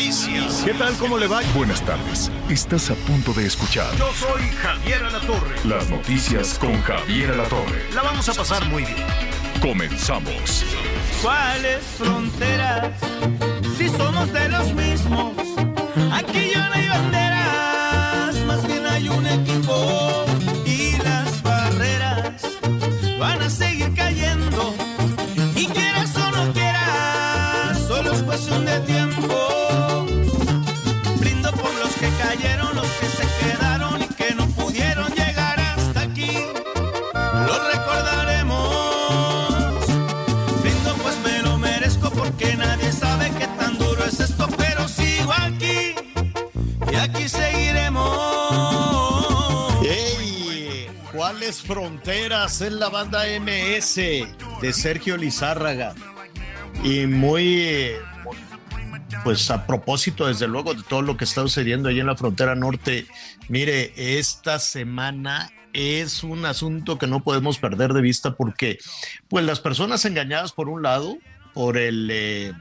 Noticias. ¿Qué tal? ¿Cómo le va? Buenas tardes. Estás a punto de escuchar Yo soy Javier Alatorre. las noticias con Javier Alatorre. La vamos a pasar muy bien. Comenzamos. ¿Cuáles fronteras? Si somos de los mismos. Aquí ya no hay banderas, ¿Cuáles fronteras es la banda MS de Sergio Lizárraga? Y muy, pues a propósito, desde luego, de todo lo que está sucediendo ahí en la frontera norte, mire, esta semana es un asunto que no podemos perder de vista porque, pues las personas engañadas por un lado, por el, eh,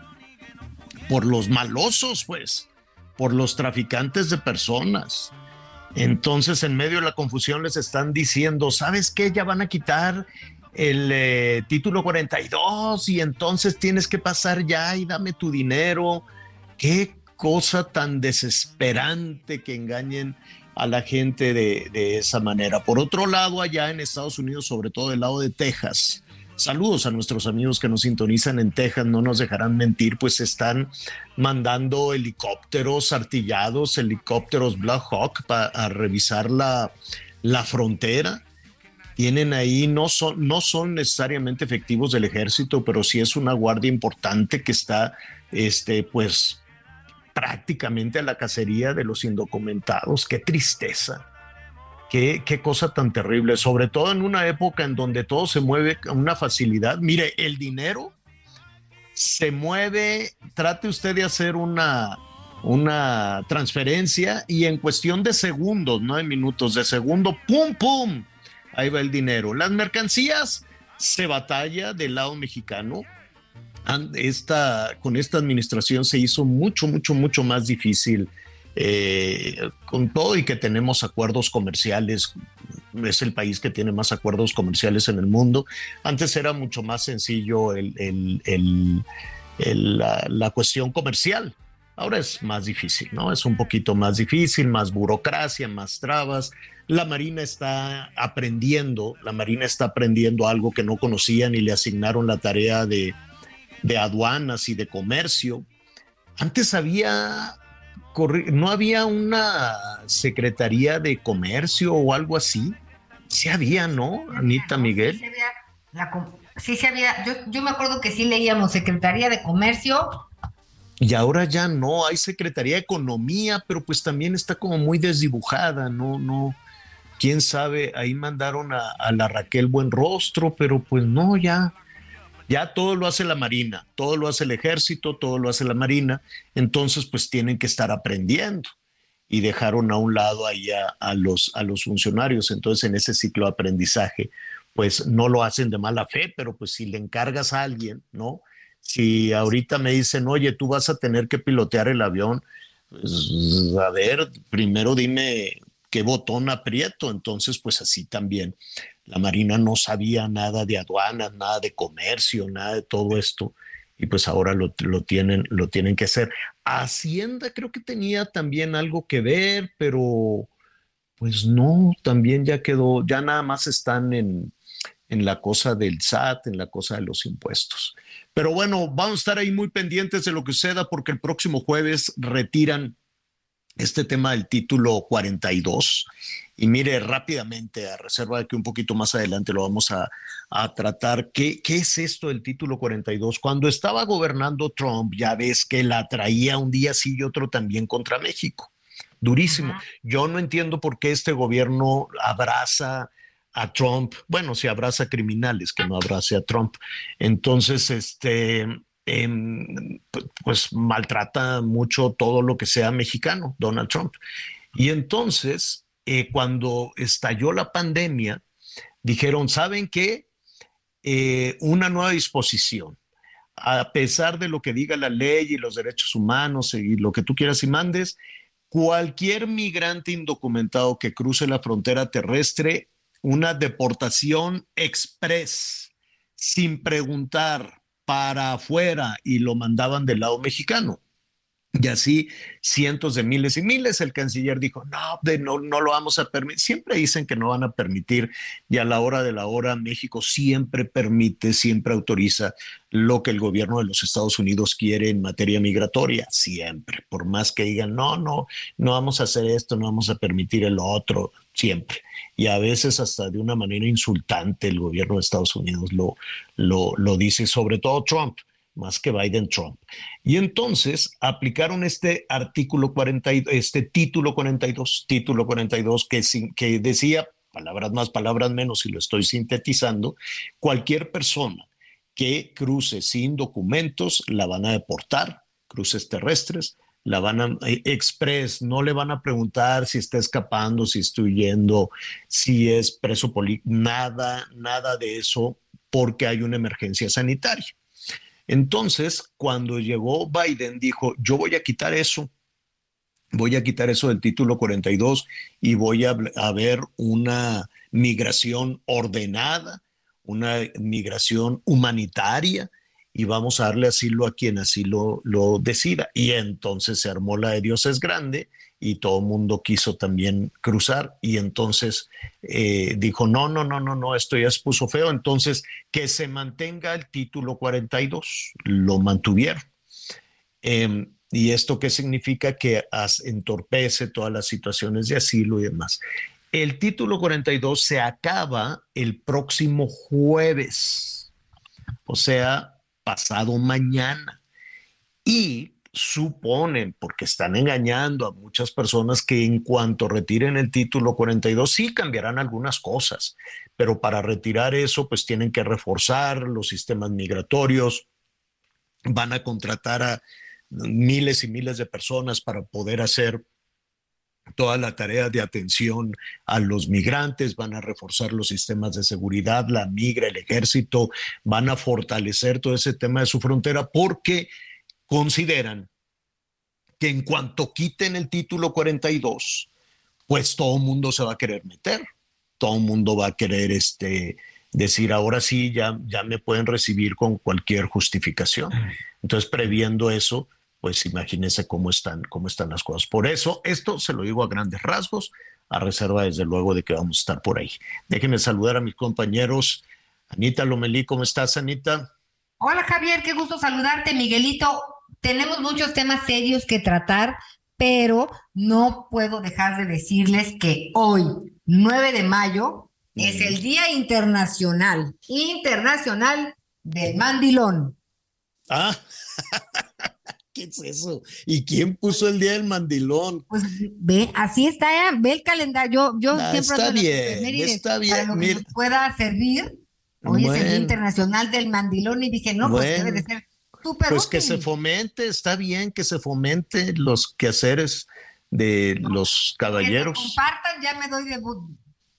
por los malosos, pues, por los traficantes de personas. Entonces, en medio de la confusión les están diciendo, ¿sabes qué? Ya van a quitar el eh, título 42 y entonces tienes que pasar ya y dame tu dinero. Qué cosa tan desesperante que engañen a la gente de, de esa manera. Por otro lado, allá en Estados Unidos, sobre todo del lado de Texas, Saludos a nuestros amigos que nos sintonizan en Texas, no nos dejarán mentir, pues están mandando helicópteros artillados, helicópteros Black Hawk para revisar la, la frontera. Tienen ahí, no son, no son necesariamente efectivos del ejército, pero sí es una guardia importante que está, este, pues, prácticamente a la cacería de los indocumentados. Qué tristeza. Qué, qué, cosa tan terrible, sobre todo en una época en donde todo se mueve con una facilidad. Mire, el dinero se mueve, trate usted de hacer una, una transferencia y en cuestión de segundos, no de minutos, de segundo, ¡pum, pum! Ahí va el dinero. Las mercancías se batalla del lado mexicano. Esta, con esta administración se hizo mucho, mucho, mucho más difícil eh, con todo y que tenemos acuerdos comerciales, es el país que tiene más acuerdos comerciales en el mundo. Antes era mucho más sencillo la, cuestión comercial. Ahora es más difícil, ¿no? Es un poquito más difícil, más burocracia, más trabas. La Marina está aprendiendo, la Marina está aprendiendo algo que no conocían y le asignaron la tarea de aduanas y de comercio. Antes había no había una secretaría de comercio o algo así. Sí había, ¿no, Anita Miguel? Sí, sí había, sí, sí había. Yo, yo, me acuerdo que sí leíamos Secretaría de Comercio. Y ahora ya no, hay Secretaría de Economía, pero pues también está como muy desdibujada, ¿no? No, quién sabe, ahí mandaron a, a la Raquel Buenrostro, pero pues no, ya, ya todo lo hace la Marina, todo lo hace el ejército, todo lo hace la Marina, entonces pues tienen que estar aprendiendo y dejaron a un lado ahí a, los, a los funcionarios. Entonces en ese ciclo de aprendizaje pues no lo hacen de mala fe, pero pues si le encargas a alguien, ¿no? Si ahorita me dicen, oye, tú vas a tener que pilotear el avión, pues a ver, primero dime qué botón aprieto, entonces pues así también la Marina no sabía nada de aduanas, nada de comercio, nada de todo esto, y pues ahora lo, lo, tienen, lo tienen que hacer. Hacienda creo que tenía también algo que ver, pero pues no, también ya quedó, ya nada más están en, en la cosa del SAT, en la cosa de los impuestos. Pero bueno, vamos a estar ahí muy pendientes de lo que suceda porque el próximo jueves retiran este tema del título 42. Y mire, rápidamente, a reserva de que un poquito más adelante lo vamos a, tratar, ¿Qué, ¿qué es esto del título 42? Cuando estaba gobernando Trump, ya ves que la traía un día sí y otro también contra México. Durísimo. Yo no entiendo por qué este gobierno abraza a Trump, bueno, si abraza criminales, que no abrace a Trump. Entonces, este, em, pues maltrata mucho todo lo que sea mexicano, Donald Trump. Y entonces, eh, cuando estalló la pandemia, dijeron, ¿saben qué? Eh, una nueva disposición. A pesar de lo que diga la ley y los derechos humanos y lo que tú quieras y mandes, cualquier migrante indocumentado que cruce la frontera terrestre una deportación express, sin preguntar para afuera y lo mandaban del lado mexicano. Y así cientos de miles y miles. El canciller dijo, no, de, no, no lo vamos a permitir. Siempre dicen que no van a permitir y a la hora de la hora México siempre permite, siempre autoriza lo que el gobierno de los Estados Unidos quiere en materia migratoria, siempre. Por más que digan, no, no, no vamos a hacer esto, no vamos a permitir el otro, siempre. Y a veces hasta de una manera insultante el gobierno de Estados Unidos lo, lo, lo dice, sobre todo Trump más que Biden Trump. Y entonces aplicaron este artículo 42, este título 42, título 42 que, que decía, palabras más, palabras menos, y lo estoy sintetizando, cualquier persona que cruce sin documentos la van a deportar, cruces terrestres, la van a eh, express, no le van a preguntar si está escapando, si está huyendo, si es preso político, nada, nada de eso, porque hay una emergencia sanitaria. Entonces, cuando llegó Biden, dijo, yo voy a quitar eso, voy a quitar eso del título 42 y voy a, ver una migración ordenada, una migración humanitaria y vamos a darle asilo a quien así lo, lo decida. Y entonces se armó la de Dios es grande y todo el mundo quiso también cruzar y entonces eh, dijo, no, no, no, no, no, esto ya se puso feo, entonces que se mantenga el título 42, lo mantuvieron. Em, ¿Y esto qué significa? Que entorpece todas las situaciones de asilo y demás. El título 42 se acaba el próximo jueves, o sea, pasado mañana. Y suponen, porque están engañando a muchas personas, que en cuanto retiren el título 42 sí cambiarán algunas cosas, pero para retirar eso pues tienen que reforzar los sistemas migratorios, van a contratar a miles y miles de personas para poder hacer toda la tarea de atención a los migrantes, van a reforzar los sistemas de seguridad, la migra, el ejército, van a fortalecer todo ese tema de su frontera porque consideran que en cuanto quiten el título 42, pues todo el mundo se va a querer meter, todo el mundo va a querer este, decir, ahora sí, ya, ya me pueden recibir con cualquier justificación. Entonces, previendo eso, pues imagínense cómo están, cómo están las cosas. Por eso, esto se lo digo a grandes rasgos, a reserva desde luego de que vamos a estar por ahí. Déjenme saludar a mis compañeros. Anita Lomelí, ¿cómo estás, Anita? Hola, Javier, qué gusto saludarte, Miguelito tenemos muchos temas serios que tratar, pero no puedo dejar de decirles que hoy, 9 de mayo, es el Día Internacional, Internacional del Mandilón. Ah, ¿qué es eso? ¿Y quién puso el Día del Mandilón? Pues ve, así está, ve el calendario. Yo, yo ah, siempre está bien, está bien. Para lo que nos pueda servir. Hoy es el Día Internacional del Mandilón y dije, no, pues debe de ser pues que se fomente, está bien que se fomente los quehaceres de los caballeros. Que compartan, ya me doy de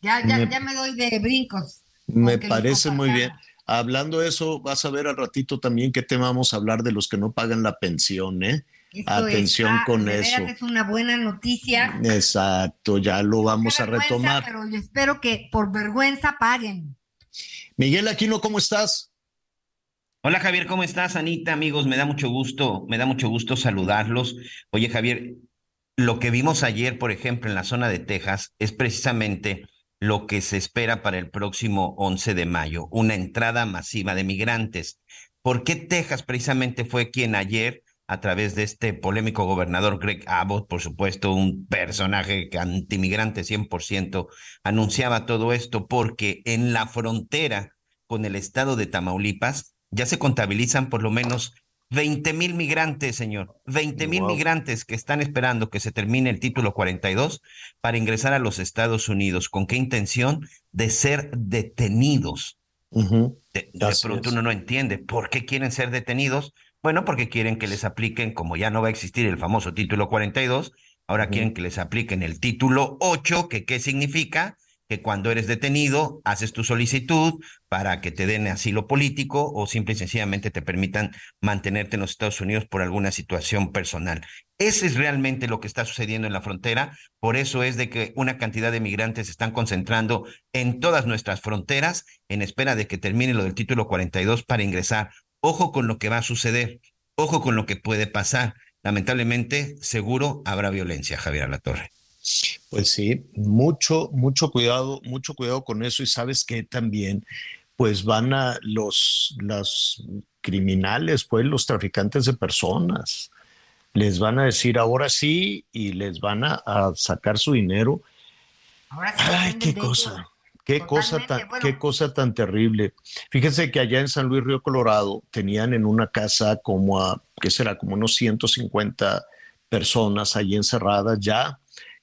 ya, ya, ya me doy de brincos. Me parece muy bien. Hablando de eso, vas a ver al ratito también qué tema vamos a hablar de los que no pagan la pensión, ¿eh? Atención con eso. Es una buena noticia. Exacto, ya lo vamos a retomar. Pero yo espero que por vergüenza paguen. Miguel Aquino, ¿cómo estás? Hola Javier, ¿cómo estás? Anita, amigos, me da mucho gusto, me da mucho gusto saludarlos. Oye Javier, lo que vimos ayer, por ejemplo, en la zona de Texas, es precisamente lo que se espera para el próximo 11 de mayo, una entrada masiva de migrantes. ¿Por qué Texas precisamente fue quien ayer a través de este polémico gobernador Greg Abbott, por supuesto, un personaje antimigrante 100%, anunciaba todo esto porque en la frontera con el estado de Tamaulipas ya se contabilizan por lo menos 20 mil migrantes, señor. 20 mil migrantes que están esperando que se termine el título 42 para ingresar a los Estados Unidos. ¿Con qué intención? De ser detenidos. De, pronto uno no entiende por qué quieren ser detenidos. Bueno, porque quieren que les apliquen, como ya no va a existir el famoso título 42, ahora quieren que les apliquen el título 8, que qué significa que cuando eres detenido haces tu solicitud para que te den asilo político o simple y sencillamente te permitan mantenerte en los Estados Unidos por alguna situación personal. Ese es realmente lo que está sucediendo en la frontera. Por eso es de que una cantidad de migrantes se están concentrando en todas nuestras fronteras en espera de que termine lo del título 42 para ingresar. Ojo con lo que va a suceder. Ojo con lo que puede pasar. Lamentablemente, seguro habrá violencia, Javier Alatorre. Pues sí, mucho, mucho cuidado, mucho cuidado con eso y sabes que también pues van a los, los criminales, pues los traficantes de personas, les van a decir ahora sí y les van a, sacar su dinero. Ay, qué cosa, qué cosa tan, qué cosa tan terrible. Fíjense que allá en San Luis Río Colorado tenían en una casa como a, ¿qué será? Como unos 150 personas allí encerradas ya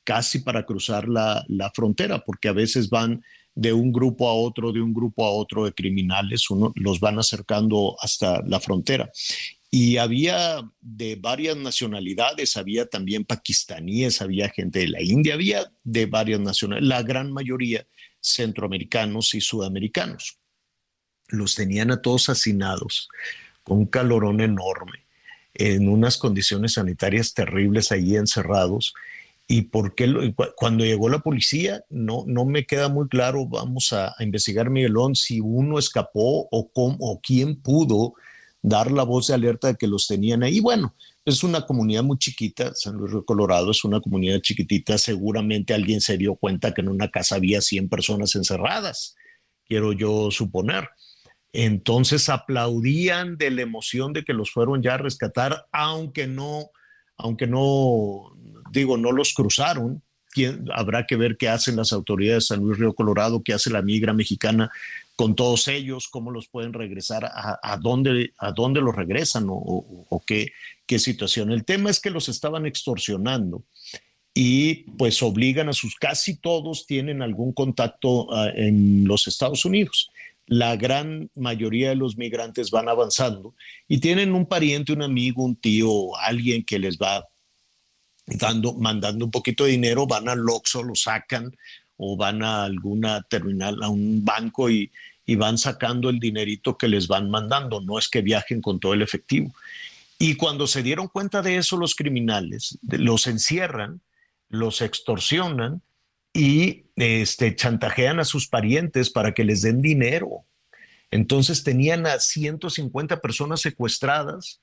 casi para cruzar la, frontera, porque a veces van de un grupo a otro, de un grupo a otro de criminales, uno, los van acercando hasta la frontera. Y había de varias nacionalidades, había también pakistaníes, había gente de la India, había de varias nacionalidades, la gran mayoría centroamericanos y sudamericanos. Los tenían a todos hacinados, con un calorón enorme, en unas condiciones sanitarias terribles allí encerrados y por qué cuando llegó la policía no, no me queda muy claro, vamos a, investigar Miguelón, si uno escapó o, cómo, o quién pudo dar la voz de alerta de que los tenían ahí. Bueno, es una comunidad muy chiquita, San Luis Río Colorado es una comunidad chiquitita, seguramente alguien se dio cuenta que en una casa había 100 personas encerradas, quiero yo suponer. Entonces aplaudían de la emoción de que los fueron ya a rescatar, aunque no, aunque no, digo, no los cruzaron. habrá que ver qué hacen las autoridades de San Luis Río Colorado, qué hace la migra mexicana con todos ellos, cómo los pueden regresar, a, dónde, a dónde los regresan o, qué, qué situación. El tema es que los estaban extorsionando y pues obligan a sus, casi todos tienen algún contacto ah, en los Estados Unidos la gran mayoría de los migrantes van avanzando y tienen un pariente, un amigo, un tío, alguien que les va dando, mandando un poquito de dinero, van al Oxxo, lo sacan o van a alguna terminal, a un banco y, y van sacando el dinerito que les van mandando, no es que viajen con todo el efectivo. Y cuando se dieron cuenta de eso los criminales, los encierran, los extorsionan y este, chantajean a sus parientes para que les den dinero. Entonces tenían a 150 personas secuestradas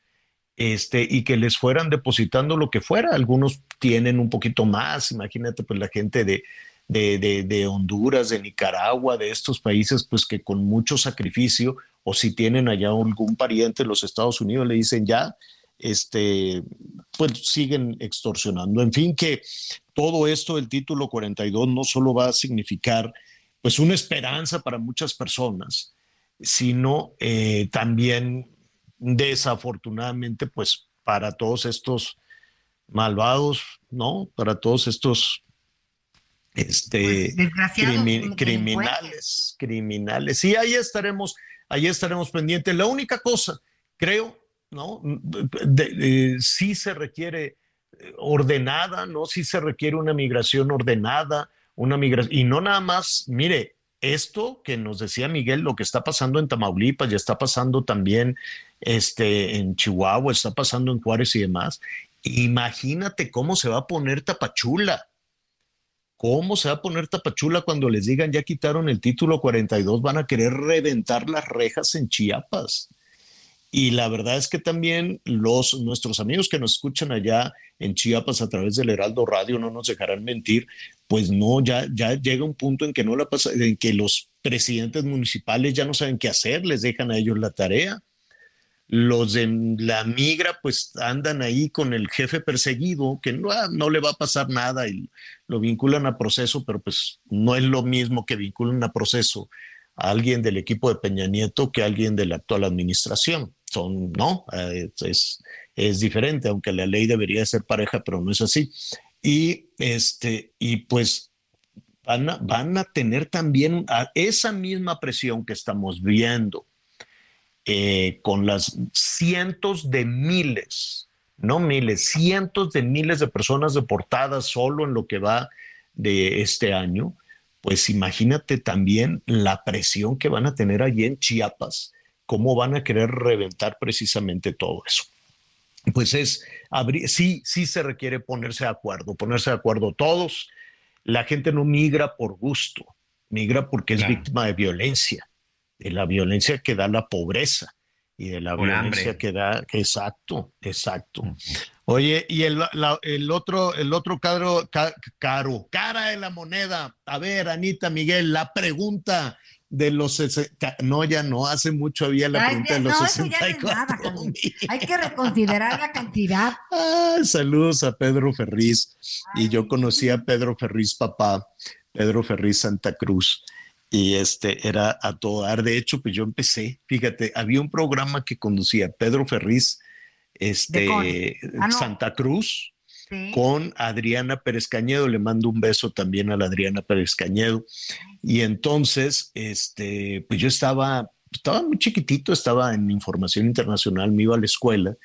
este, y que les fueran depositando lo que fuera. Algunos tienen un poquito más, imagínate pues la gente de, de, de, Honduras, de Nicaragua, de estos países, pues que con mucho sacrificio, o si tienen allá algún pariente en los Estados Unidos, le dicen ya, este, pues siguen extorsionando. En fin, que todo esto del título 42 no solo va a significar pues una esperanza para muchas personas, sino eh, también desafortunadamente pues para todos estos malvados, ¿no? Para todos estos este pues, criminales, criminales. Y ahí estaremos, ahí estaremos pendientes. La única cosa, creo, ¿no? sí se requiere eh, ordenada, ¿no? Sí se requiere una migración ordenada, una migración, y no nada más, mire, esto que nos decía Miguel, lo que está pasando en Tamaulipas, ya está pasando también este, en Chihuahua, está pasando en Juárez y demás. Imagínate cómo se va a poner Tapachula. ¿Cómo se va a poner Tapachula cuando les digan ya quitaron el título 42? Van a querer reventar las rejas en Chiapas. Y la verdad es que también los, nuestros amigos que nos escuchan allá en Chiapas a través del Heraldo Radio no nos dejarán mentir, pues no, ya, ya llega un punto en que no la pasa, en que los presidentes municipales ya no saben qué hacer, les dejan a ellos la tarea. Los de la migra pues andan ahí con el jefe perseguido, que no, ah, no le va a pasar nada y lo vinculan a proceso, pero pues no es lo mismo que vinculan a proceso a alguien del equipo de Peña Nieto que a alguien de la actual administración. Son, no, eh, es, es diferente, aunque la ley debería ser pareja, pero no es así. Y, este, y pues van a, van a tener también esa misma presión que estamos viendo eh, con las cientos de miles, no miles, cientos de miles de personas deportadas solo en lo que va de este año, pues imagínate también la presión que van a tener allí en Chiapas, cómo van a querer reventar precisamente todo eso. Pues es, sí, sí se requiere ponerse de acuerdo, ponerse de acuerdo todos. La gente no migra por gusto, migra porque es víctima de violencia de la violencia que da la pobreza y de la violencia que da, exacto, exacto. Oye, y el, el, otro, el otro caro, caro, cara de la moneda. A ver, Anita, Miguel, la pregunta de los no ya no hace mucho había la pregunta de los no, 64 hay que reconsiderar la cantidad. Ah, saludos a Pedro Ferriz. Y yo conocí a Pedro Ferriz papá Pedro Ferriz Santa Cruz y este era a todo dar. De hecho, pues yo empecé, fíjate, había un programa que conducía Pedro Ferriz, este, ah, Santa Cruz, con Adriana Pérez Cañedo. Le mando un beso también a la Adriana Pérez Cañedo. Y entonces, este, pues yo estaba, estaba muy chiquitito, estaba en información internacional, me iba a la escuela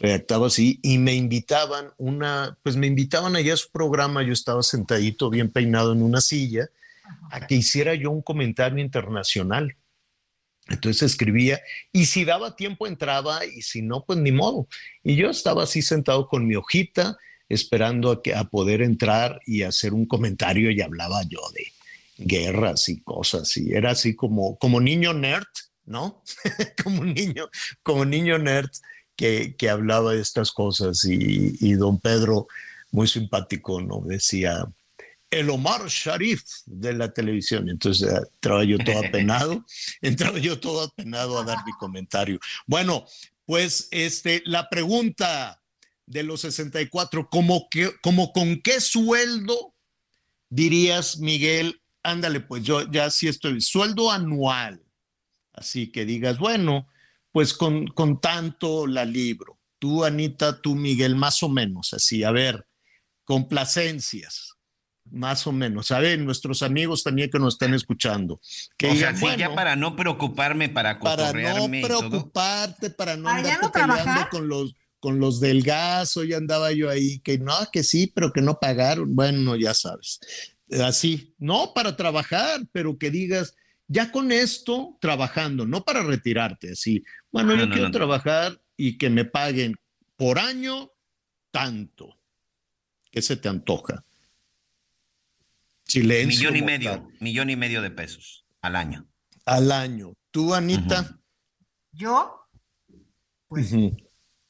redactaba así y me invitaban una, pues me invitaban allá a su programa, yo estaba sentadito bien peinado en una silla a que hiciera yo un comentario internacional. Entonces escribía y si daba tiempo entraba y si no, pues ni modo. Y yo estaba así sentado con mi hojita esperando a, que, a poder entrar y hacer un comentario y hablaba yo de guerras y cosas y era así como, como niño nerd, ¿no? como niño, como niño nerd que, que hablaba de estas cosas y, y don Pedro, muy simpático, ¿no? Decía, el Omar Sharif de la televisión. Entonces eh, entraba yo todo apenado, entraba yo todo apenado a dar mi comentario. Bueno, pues este, la pregunta de los 64, ¿cómo, que, como con qué sueldo dirías, Miguel? Ándale, pues yo ya sí estoy, sueldo anual. Así que digas, bueno, pues con, con tanto la libro. Tú, Anita, tú, Miguel, más o menos, así, a ver, complacencias más o menos. A ver, nuestros amigos también que nos están escuchando. Que o sea, sí, ya para no preocuparme, para Para no preocuparte, para no andarte peleando con los, con los del gas. Hoy andaba yo ahí, que no, que sí, pero que no pagaron. Bueno, ya sabes. Así, no para trabajar, pero que digas, ya con esto, trabajando, no para retirarte, así. Bueno, yo quiero trabajar y que me paguen por año tanto. ¿Qué se te antoja? Millón y medio, millón y medio de pesos al año. Al año. ¿Tú, Anita? Yo, pues,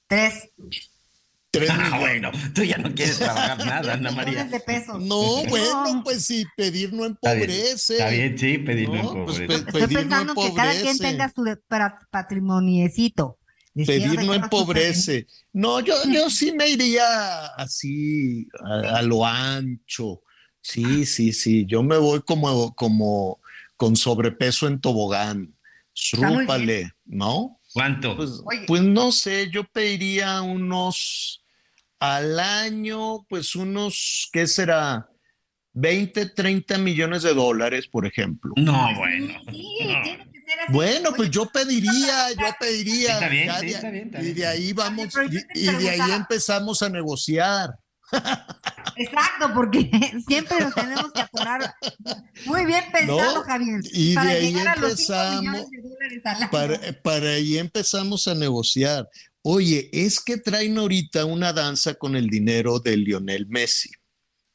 tres. Tres ah, bueno, tú ya no quieres trabajar nada, Ana María. De pesos. No, bueno, pues sí, pedir no empobrece. Está bien, sí, pedir no, pues, empobrece. Estoy pensando que cada quien tenga su patrimoniecito. Pedir no empobrece. No, yo, yo sí me iría así, a lo ancho, Sí, sí, sí. Yo me voy como, como con sobrepeso en tobogán. Srúpale, ¿no? ¿Cuánto? Pues, pues, no sé, yo pediría unos al año, pues unos, ¿qué será? 20, 30 millones de dólares, por ejemplo. No, bueno. Bueno, pues yo pediría, yo pediría. Está bien, sí, está bien, Y de ahí vamos, y de ahí empezamos a negociar. Exacto, porque siempre lo tenemos que atorar. Muy bien pensado, Javier. Y de ahí empezamos, para, para ahí empezamos a negociar. Oye, es que traen ahorita una danza con el dinero de Lionel Messi.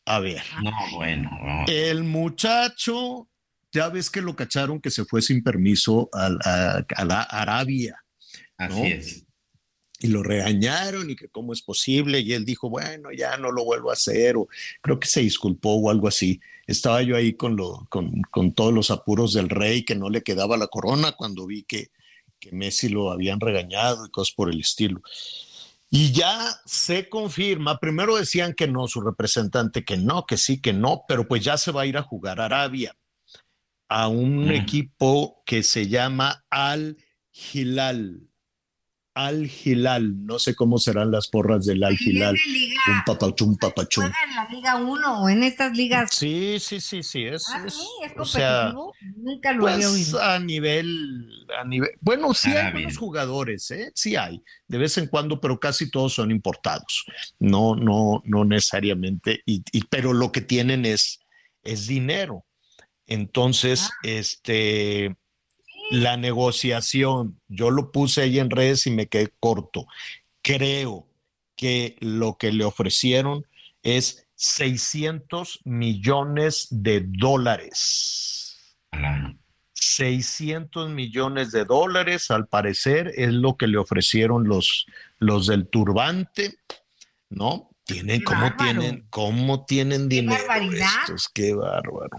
A ver. No, bueno. El muchacho, ya ves que lo cacharon que se fue sin permiso a, a la Arabia. Así es y lo regañaron y que cómo es posible y él dijo, bueno, ya no lo vuelvo a hacer o creo que se disculpó o algo así. Estaba yo ahí con, lo, con, con todos los apuros del rey que no le quedaba la corona cuando vi que, que Messi lo habían regañado y cosas por el estilo. Y ya se confirma, primero decían que no, su representante que no, que sí, que no, pero pues ya se va a ir a jugar a Arabia, a un equipo que se llama Al Hilal. Al Hilal, no sé cómo serán las porras del Al Hilal. Un papachum, papachum. ¿Juega en la Liga 1 o en estas ligas? Sí, sí, sí, sí. Es, Ah, es- sí, es o sea, competitivo. Nunca lo había pues oído. a nivel, a nivel, bueno, sí hay buenos jugadores, ¿eh? Sí hay, de vez en cuando, pero casi todos son importados. No, no, no necesariamente, y, y- pero lo que tienen es, es dinero. Entonces, Ah. este, la negociación, yo lo puse ahí en redes y me quedé corto. Creo que lo que le ofrecieron es 600 millones de dólares. Ala. 600 millones de dólares, al parecer, es lo que le ofrecieron los, los del turbante, ¿no? Tienen, Qué ¿cómo bárbaro. tienen, cómo tienen Qué dinero barbaridad. estos? Qué bárbaro.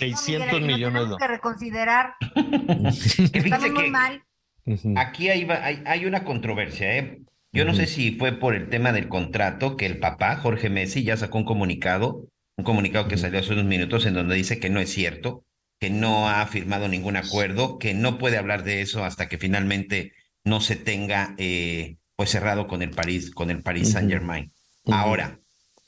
No, 600 Miguel, lo millones de tenemos que reconsiderar. Estamos muy que mal. Aquí hay, va- hay, hay una controversia, ¿eh? Yo no sé si fue por el tema del contrato que el papá, Jorge Messi, ya sacó un comunicado, un comunicado que salió hace unos minutos en donde dice que no es cierto, que no ha firmado ningún acuerdo, que no puede hablar de eso hasta que finalmente no se tenga eh, pues cerrado con el París, con el Paris Ujú. Saint Germain. Ahora,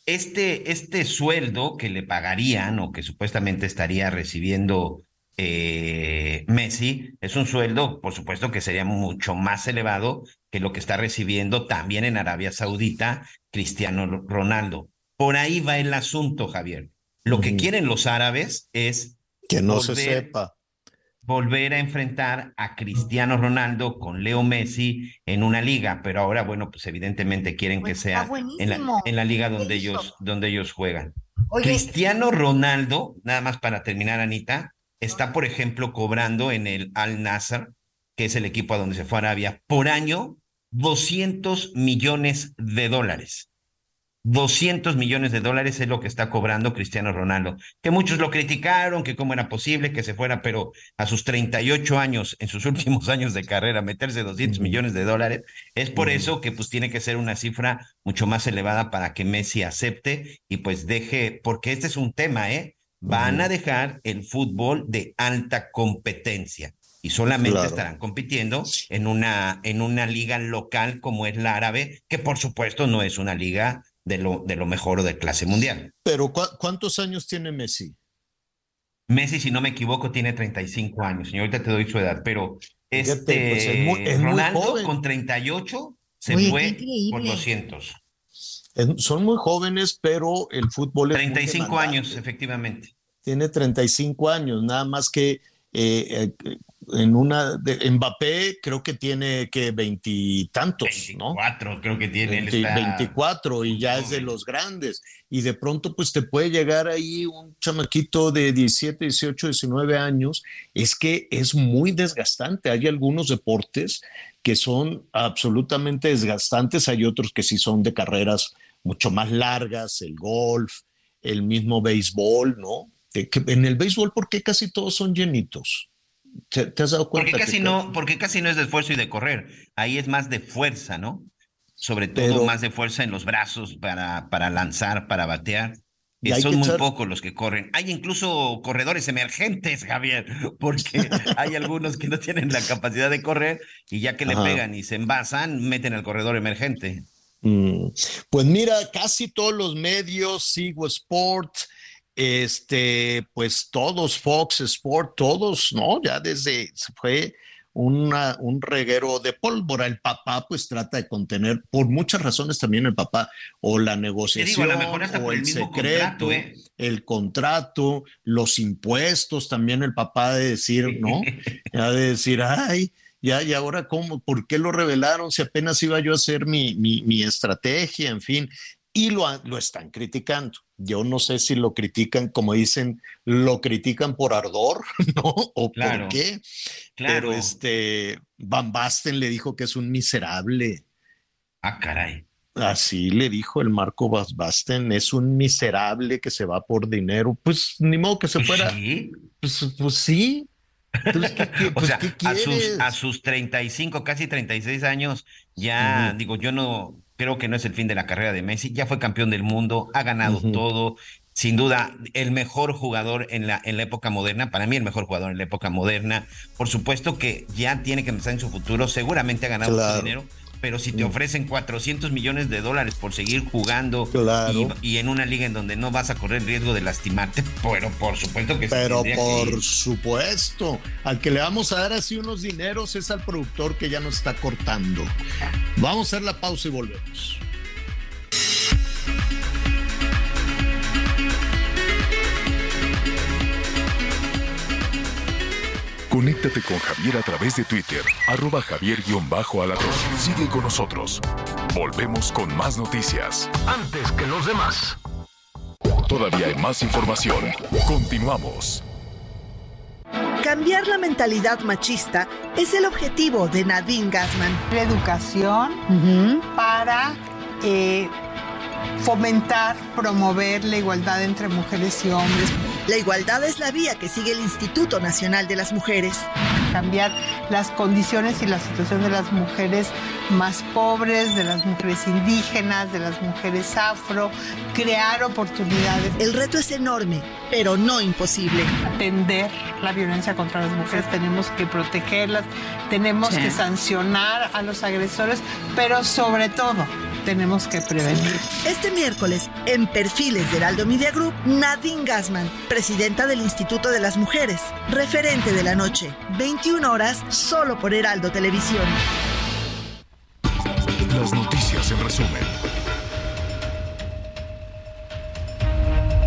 este, este sueldo que le pagarían o que supuestamente estaría recibiendo eh, Messi es un sueldo, por supuesto, que sería mucho más elevado que lo que está recibiendo también en Arabia Saudita Cristiano Ronaldo. Por ahí va el asunto, Javier. Lo que quieren los árabes es Que no se sepa. Volver a enfrentar a Cristiano Ronaldo con Leo Messi en una liga, pero ahora, bueno, pues evidentemente quieren Pues que sea en la, en la liga ¿Qué donde ellos, donde ellos juegan. Oye, Cristiano Ronaldo, nada más para terminar, Anita, está, por ejemplo, cobrando en el Al Nassr, que es el equipo a donde se fue a Arabia, por año 200 millones de dólares. 200 millones de dólares es lo que está cobrando Cristiano Ronaldo. Que muchos lo criticaron, que cómo era posible que se fuera, pero a sus 38 años, en sus últimos años de carrera, meterse 200 Ujú. millones de dólares, es por eso que pues tiene que ser una cifra mucho más elevada para que Messi acepte y pues deje, porque este es un tema, ¿eh? Van a dejar el fútbol de alta competencia y solamente Claro. estarán compitiendo en una, en una liga local como es la árabe, que por supuesto no es una liga de lo, de lo mejor o de clase mundial. Pero ¿cu- ¿cuántos años tiene Messi? Messi, si no me equivoco, tiene 35 años. Y ahorita te doy su edad, pero Fíjate, este pues, es muy- es muy Ronaldo joven. con 38 se Oye, fue por 200. Es- son muy jóvenes, pero el fútbol es muy 35 años, efectivamente. Tiene 35 años, nada más que eh, eh, en una de Mbappé creo que tiene que veintitantos, ¿no? 24 creo que tiene. él 20 está- 24 y ya es de los grandes. Y de pronto pues te puede llegar ahí un chamaquito de 17, 18, 19 años. Es que es muy desgastante. Hay algunos deportes que son absolutamente desgastantes. Hay otros que sí son de carreras mucho más largas, el golf, el mismo béisbol, ¿no? En el béisbol, ¿por qué casi todos son llenitos? ¿Te, te has dado cuenta? Porque que casi ca- no, porque casi no es de esfuerzo y de correr. Ahí es más de fuerza, ¿no? Sobre todo Pero- más de fuerza en los brazos para, para lanzar, para batear. Y son muy echar- pocos los que corren. Hay incluso corredores emergentes, Javier, porque hay algunos que no tienen la capacidad de correr y ya que le pegan y se envasan, meten al corredor emergente. Mm, Pues mira, casi todos los medios, Sigo Sport, este, pues todos, Fox Sport, todos, ¿no? Ya desde fue una, un reguero de pólvora. El papá, pues trata de contener, por muchas razones también el papá, o la negociación, digo, a lo mejor o el secreto, contrato, ¿eh? el contrato, los impuestos, también el papá de decir, ¿no? Ya de decir, ay, ya, y ahora cómo, ¿por qué lo revelaron? Si apenas iba yo a hacer mi, mi, mi estrategia, en fin, y lo, lo están criticando. Yo no sé si lo critican, como dicen, lo critican por ardor, ¿no? O Claro. por qué. Claro. Pero este, Van Basten le dijo que es un miserable. Ah, caray. Así le dijo el Marco Van Basten, es un miserable que se va por dinero. Pues ni modo que se fuera. Sí. Pues, pues sí, o pues, sea, a sus, a sus 35, casi 36 años, ya digo, yo no creo que no es el fin de la carrera de Messi, ya fue campeón del mundo, ha ganado todo, sin duda el mejor jugador en la, en la época moderna, para mí el mejor jugador en la época moderna, por supuesto que ya tiene que pensar en su futuro, seguramente ha ganado mucho dinero, pero si te mm. ofrecen 400 millones de dólares por seguir jugando y, en una liga en donde no vas a correr riesgo de lastimarte, pero por supuesto que Pero por supuesto, al que le vamos a dar así unos dineros es al productor que ya nos está cortando. Vamos a hacer la pausa y volvemos. Conéctate con Javier a través de Twitter, arroba javier alatos Sigue con nosotros. Volvemos con más noticias. Antes que los demás. Todavía hay más información. Continuamos. Cambiar la mentalidad machista es el objetivo de Nadine Gassman. La educación para eh, fomentar, promover la igualdad entre mujeres y hombres. La igualdad es la vía que sigue el Instituto Nacional de las Mujeres. Cambiar las condiciones y la situación de las mujeres más pobres, de las mujeres indígenas, de las mujeres afro, crear oportunidades. El reto es enorme, pero no imposible. Atender la violencia contra las mujeres, tenemos que protegerlas, tenemos que sancionar a los agresores, pero sobre todo tenemos que prevenir. Este miércoles, en Perfiles de Heraldo Media Group, Nadine Gassman, presidenta del Instituto de las Mujeres, referente de la noche, 21 horas, solo por Heraldo Televisión. Las noticias en resumen.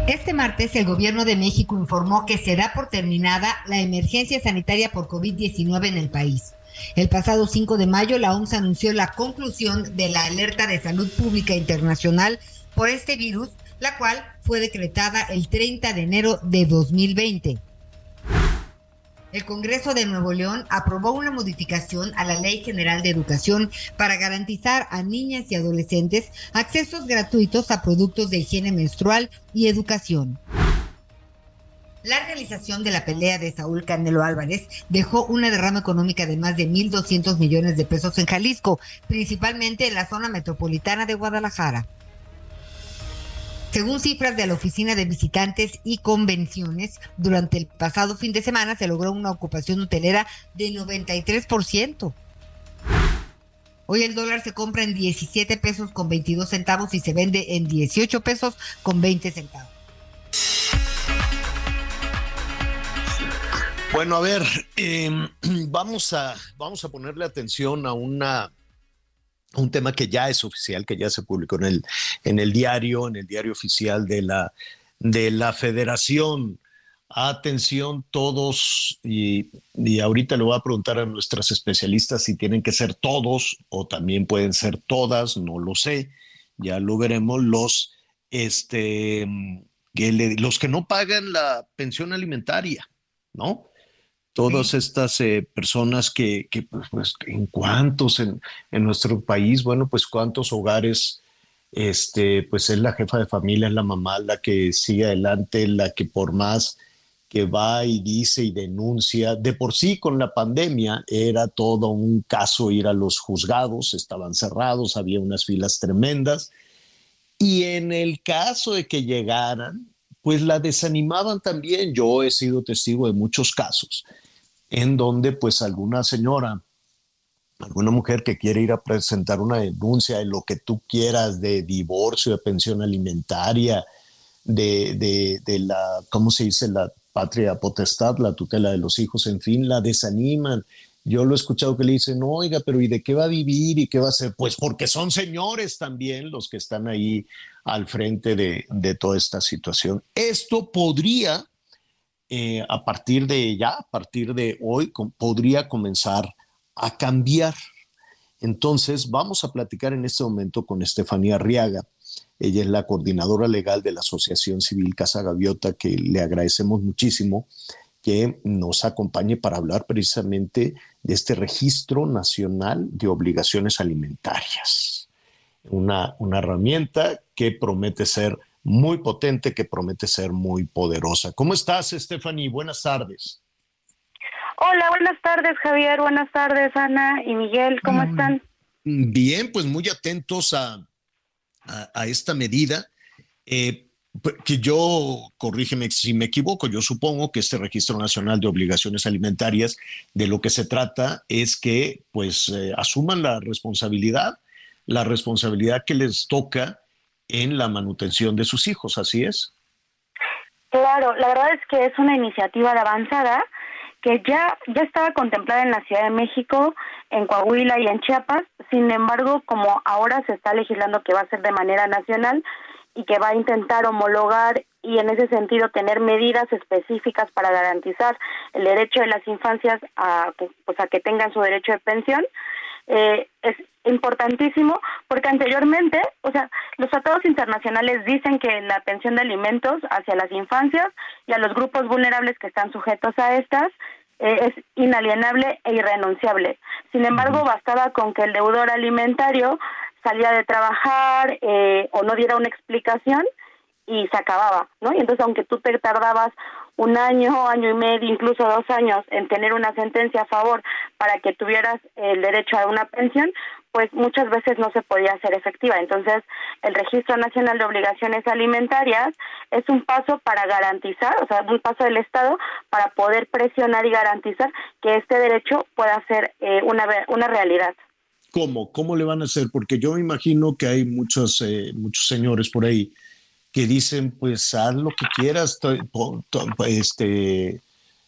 Este martes el gobierno de México informó que se da por terminada la emergencia sanitaria por COVID-19 en el país. El pasado 5 de mayo, la OMS anunció la conclusión de la alerta de salud pública internacional por este virus, la cual fue decretada el 30 de enero de 2020. El Congreso de Nuevo León aprobó una modificación a la Ley General de Educación para garantizar a niñas y adolescentes accesos gratuitos a productos de higiene menstrual y educación. La realización de la pelea de Saúl Canelo Álvarez dejó una derrama económica de más de 1.200 millones de pesos en Jalisco, principalmente en la zona metropolitana de Guadalajara. Según cifras de la Oficina de Visitantes y Convenciones, durante el pasado fin de semana se logró una ocupación hotelera de 93%. Hoy el dólar se compra en 17 pesos con 22 centavos y se vende en 18 pesos con 20 centavos. Bueno, a ver, em, vamos, a, vamos a ponerle atención a una un tema que ya es oficial, que ya se publicó en el, en el diario, en el diario oficial de la, de la federación. Atención todos, y, y, ahorita le voy a preguntar a nuestras especialistas si tienen que ser todos o también pueden ser todas, no lo sé, ya lo veremos, los, este, que los que no pagan la pensión alimentaria, ¿no? Todas estas eh, personas que, pues, pues, en cuántos en, nuestro país, bueno, pues cuántos hogares, este, pues es la jefa de familia, es la mamá la que sigue adelante, la que por más que va y dice y denuncia, de por sí con la pandemia era todo un caso ir a los juzgados, estaban cerrados, había unas filas tremendas, y en el caso de que llegaran, pues la desanimaban también. Yo he sido testigo de muchos casos en donde pues alguna señora, alguna mujer que quiere ir a presentar una denuncia de lo que tú quieras, de divorcio, de pensión alimentaria, de, de, la, ¿cómo se dice? La patria potestad, la tutela de los hijos, en fin, la desaniman. Yo lo he escuchado que le dicen, oiga, pero ¿y de qué va a vivir y qué va a hacer? Pues porque son señores también los que están ahí al frente de, de toda esta situación. Esto podría eh, a partir de ya, a partir de hoy, podría comenzar a cambiar. Entonces, vamos a platicar en este momento con Estefanía Arriaga. Ella es la coordinadora legal de la Asociación Civil Casa Gaviota, que le agradecemos muchísimo que nos acompañe para hablar precisamente de este registro nacional de obligaciones alimentarias. Una, una herramienta que promete ser muy potente que promete ser muy poderosa. ¿Cómo estás, Stephanie? Buenas tardes. Hola, buenas tardes Javier, buenas tardes Ana y Miguel, ¿cómo están? Bien, pues muy atentos a, a, esta medida. Eh, que yo, corrígeme si me equivoco, yo supongo que este Registro Nacional de Obligaciones Alimentarias de lo que se trata es que pues eh, asuman la responsabilidad, la responsabilidad que les toca en la manutención de sus hijos, ¿así es? Claro, la verdad es que es una iniciativa de avanzada que ya, ya estaba contemplada en la Ciudad de México, en Coahuila y en Chiapas, sin embargo, como ahora se está legislando que va a ser de manera nacional, y que va a intentar homologar y en ese sentido tener medidas específicas para garantizar el derecho de las infancias a, pues, a que tengan su derecho de pensión, eh, es importantísimo porque anteriormente, o sea, los tratados internacionales dicen que la pensión de alimentos hacia las infancias y a los grupos vulnerables que están sujetos a estas eh, es inalienable e irrenunciable. Sin embargo, bastaba con que el deudor alimentario salía de trabajar eh, o no diera una explicación y se acababa, ¿no? Y entonces aunque tú te tardabas un año, año y medio, incluso dos años en tener una sentencia a favor para que tuvieras el derecho a una pensión, pues muchas veces no se podía hacer efectiva. Entonces, el Registro Nacional de Obligaciones Alimentarias es un paso para garantizar, o sea, un paso del Estado para poder presionar y garantizar que este derecho pueda ser eh, una, una realidad. ¿Cómo? ¿Cómo le van a hacer? Porque yo me imagino que hay muchos, eh, muchos señores por ahí que dicen, pues haz lo que quieras, este,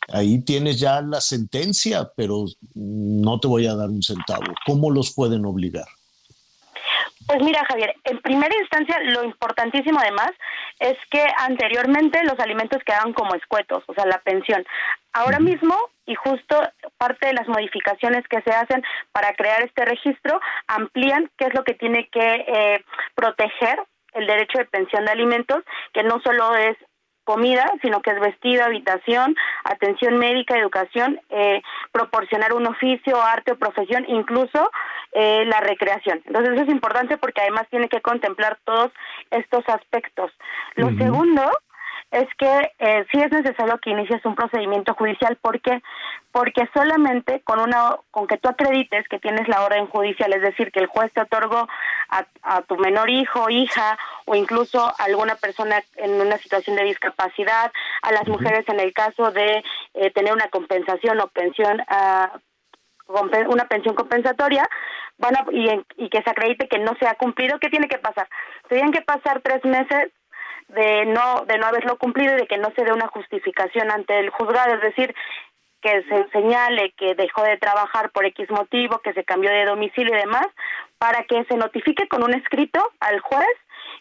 ahí tienes ya la sentencia, pero no te voy a dar un centavo. ¿Cómo los pueden obligar? Pues mira, Javier, en primera instancia, lo importantísimo además es que anteriormente los alimentos quedaban como escuetos, o sea, la pensión. Ahora mismo, y justo parte de las modificaciones que se hacen para crear este registro, amplían qué es lo que tiene que eh, proteger el derecho de pensión de alimentos, que no solo es comida, sino que es vestido, habitación, atención médica, educación, eh, proporcionar un oficio, arte o profesión, incluso eh, la recreación. Entonces eso es importante porque además tiene que contemplar todos estos aspectos. Lo segundo es que eh, sí es necesario que inicies un procedimiento judicial. Porque porque solamente con una con que tú acredites que tienes la orden judicial, es decir, que el juez te otorgó a, tu menor hijo, hija o incluso a alguna persona en una situación de discapacidad, a las mujeres en el caso de eh, tener una compensación o pensión uh, una pensión compensatoria van a, y, y que se acredite que no se ha cumplido, ¿qué tiene que pasar? Tienen que pasar tres meses de no de no haberlo cumplido y de que no se dé una justificación ante el juzgado, es decir, que se señale que dejó de trabajar por X motivo, que se cambió de domicilio y demás, para que se notifique con un escrito al juez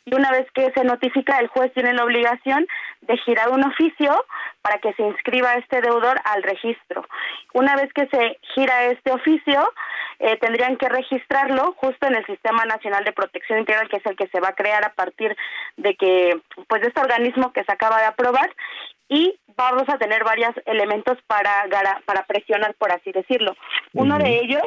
y una vez que se notifica, el juez tiene la obligación de girar un oficio para que se inscriba este deudor al registro. Una vez que se gira este oficio, eh, tendrían que registrarlo justo en el Sistema Nacional de Protección Integral, que es el que se va a crear a partir de que, pues, de este organismo que se acaba de aprobar y vamos a tener varios elementos para, para presionar, por así decirlo. Uno de ellos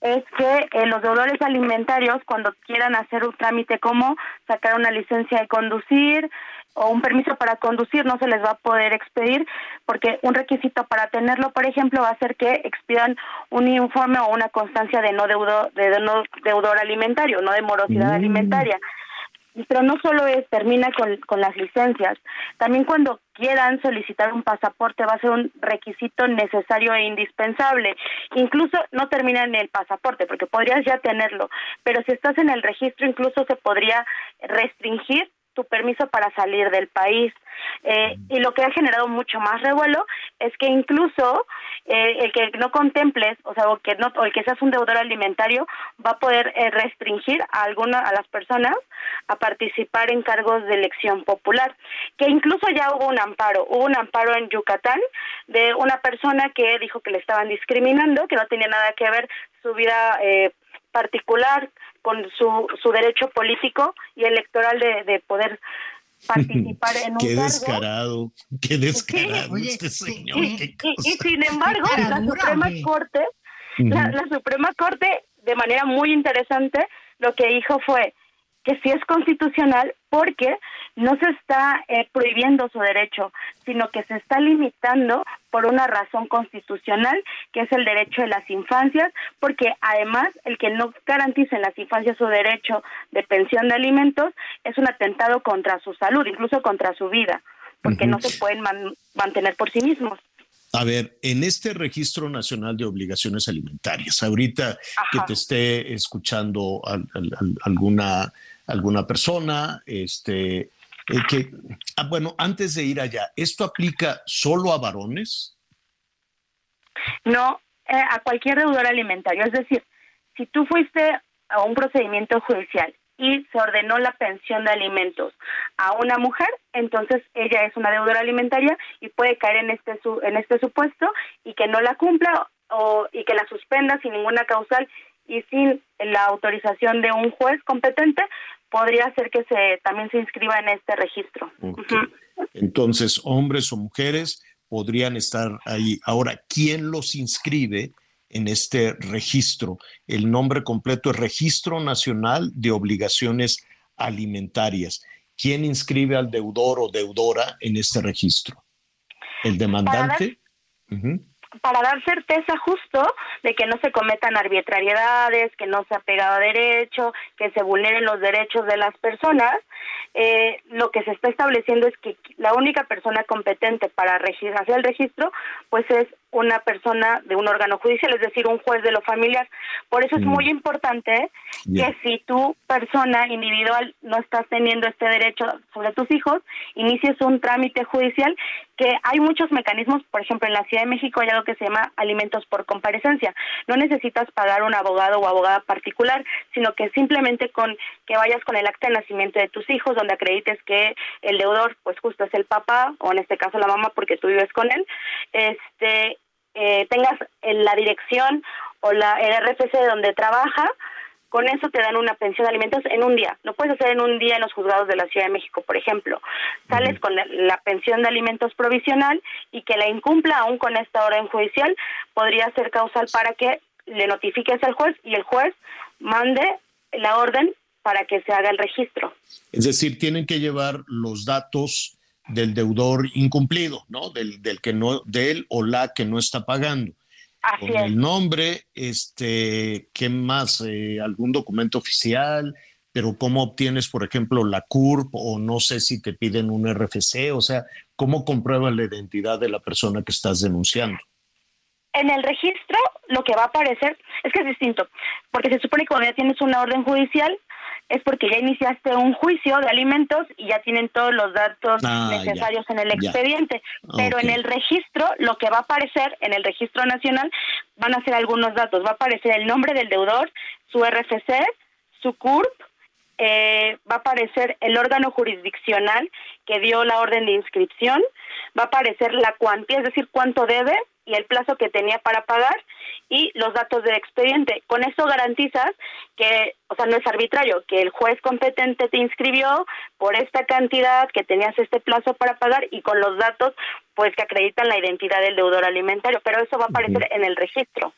es que eh, los deudores alimentarios cuando quieran hacer un trámite como sacar una licencia de conducir o un permiso para conducir no se les va a poder expedir porque un requisito para tenerlo, por ejemplo, va a ser que expidan un informe o una constancia de no deudor, de no deudor alimentario, no de morosidad mm. alimentaria pero no solo es, termina con, con las licencias, también cuando quieran solicitar un pasaporte va a ser un requisito necesario e indispensable. Incluso no termina en el pasaporte, porque podrías ya tenerlo, pero si estás en el registro incluso se podría restringir tu permiso para salir del país. Eh, y lo que ha generado mucho más revuelo es que incluso eh, el que no contemples, o sea, o que no, o el que seas un deudor alimentario, va a poder eh, restringir a alguna, a las personas a participar en cargos de elección popular. Que incluso ya hubo un amparo, hubo un amparo en Yucatán de una persona que dijo que le estaban discriminando, que no tenía nada que ver su vida particular con su, su derecho político y electoral de, de poder participar en un qué descarado qué descarado este señor y, sin embargo la Suprema Corte la, Suprema Corte de manera muy interesante lo que dijo fue que sí es constitucional porque no se está eh, prohibiendo su derecho, sino que se está limitando por una razón constitucional, que es el derecho de las infancias, porque además el que no garantice en las infancias su derecho de pensión de alimentos es un atentado contra su salud, incluso contra su vida, porque no se pueden mantener por sí mismos. A ver, en este registro nacional de obligaciones alimentarias, ahorita que te esté escuchando alguna, alguna persona, este, eh, que, ah, bueno, antes de ir allá, ¿esto aplica solo a varones? No, eh, a cualquier deudor alimentario. Es decir, si tú fuiste a un procedimiento judicial y se ordenó la pensión de alimentos a una mujer, entonces ella es una deudora alimentaria y puede caer en este en este supuesto y que no la cumpla o y que la suspenda sin ninguna causal y sin la autorización de un juez competente, podría ser que se también se inscriba en este registro. Entonces, hombres o mujeres podrían estar ahí. Ahora, ¿quién los inscribe? en este registro. El nombre completo es Registro Nacional de Obligaciones Alimentarias. ¿Quién inscribe al deudor o deudora en este registro? ¿El demandante? Para dar, certeza justo de que no se cometan arbitrariedades, que no se ha pegado a derecho, que se vulneren los derechos de las personas, eh, lo que se está estableciendo es que la única persona competente para hacer el registro, pues es una persona de un órgano judicial, es decir, un juez de lo familiar. Por eso es muy mm. importante que si tu persona individual no estás teniendo este derecho sobre tus hijos, inicies un trámite judicial que hay muchos mecanismos, por ejemplo, en la Ciudad de México hay algo que se llama alimentos por comparecencia. No necesitas pagar un abogado o abogada particular, sino que simplemente con que vayas con el acta de nacimiento de tus hijos, donde acredites que el deudor, pues justo es el papá, o en este caso la mamá porque tú vives con él, este eh, tengas la dirección o la, el RFC de donde trabaja, con eso te dan una pensión de alimentos en un día. Lo puedes hacer en un día en los juzgados de la Ciudad de México, por ejemplo. Sales con la, pensión de alimentos provisional y que la incumpla aún con esta orden judicial podría ser causal para que le notifiques al juez y el juez mande la orden para que se haga el registro. Es decir, tienen que llevar los datos del deudor incumplido, ¿no? Del, del que no, de él o la que no está pagando. Así Con el nombre, este, ¿qué más? Eh, algún documento oficial, pero ¿cómo obtienes, por ejemplo, la CURP o no sé si te piden un RFC? O sea, ¿cómo compruebas la identidad de la persona que estás denunciando? En el registro lo que va a aparecer es que es distinto, porque se supone que cuando ya tienes una orden judicial, es porque ya iniciaste un juicio de alimentos y ya tienen todos los datos ah, necesarios en el expediente. Pero en el registro, lo que va a aparecer en el registro nacional van a ser algunos datos. Va a aparecer el nombre del deudor, su RFC, su CURP, eh, va a aparecer el órgano jurisdiccional que dio la orden de inscripción, va a aparecer la cuantía, es decir, cuánto debe y el plazo que tenía para pagar y los datos del expediente. Con eso garantizas que, o sea, no es arbitrario, que el juez competente te inscribió por esta cantidad, que tenías este plazo para pagar y con los datos, pues que acreditan la identidad del deudor alimentario, pero eso va a aparecer en el registro.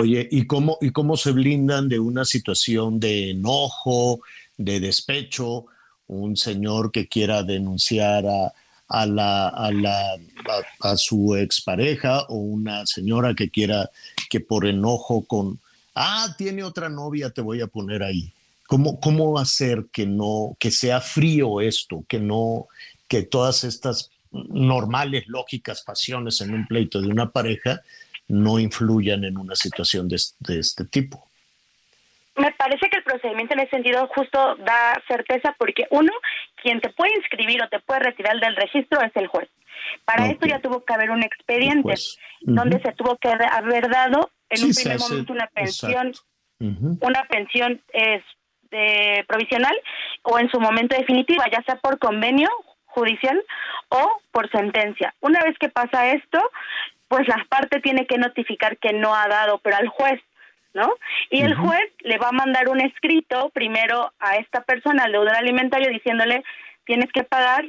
Oye, ¿y cómo, ¿y cómo se blindan de una situación de enojo, de despecho? Un señor que quiera denunciar a, a, la, a, la, a, su expareja o una señora que quiera que por enojo con, ah, tiene otra novia, te voy a poner ahí. ¿Cómo, cómo hacer que no, que sea frío esto, que no, que todas estas normales, lógicas pasiones en un pleito de una pareja no influyan en una situación de, de este tipo? Me parece que el procedimiento en ese sentido justo da certeza porque uno, quien te puede inscribir o te puede retirar del registro es el juez. Para esto ya tuvo que haber un expediente donde se tuvo que haber dado en un primer momento una pensión, una pensión es, provisional o en su momento definitiva, ya sea por convenio judicial o por sentencia. Una vez que pasa esto, pues la parte tiene que notificar que no ha dado, pero al juez ¿no? Y el juez le va a mandar un escrito primero a esta persona, al deudor alimentario, diciéndole, tienes que pagar,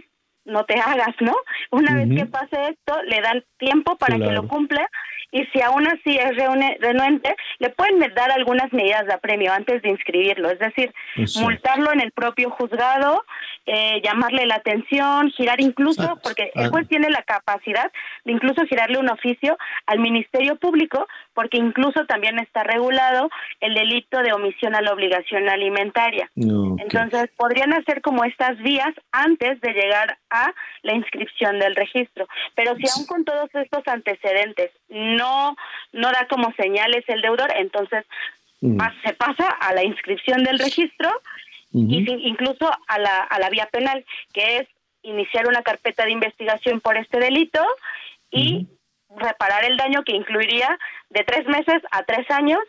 no te hagas, ¿no? Una vez que pase esto, le dan tiempo para que lo cumpla y si aún así es renuente, le pueden dar algunas medidas de apremio antes de inscribirlo, es decir, multarlo en el propio juzgado, eh, llamarle la atención, girar incluso, Ah, porque ah. el juez tiene la capacidad de incluso girarle un oficio al Ministerio Público, porque incluso también está regulado el delito de omisión a la obligación alimentaria. Entonces, podrían hacer como estas vías antes de llegar a la inscripción del registro. Pero si aún con todos estos antecedentes no, no da como señales el deudor, entonces Mm. se pasa a la inscripción del registro y incluso a la, a la vía penal, que es iniciar una carpeta de investigación por este delito y reparar el daño que incluiría de tres meses a tres años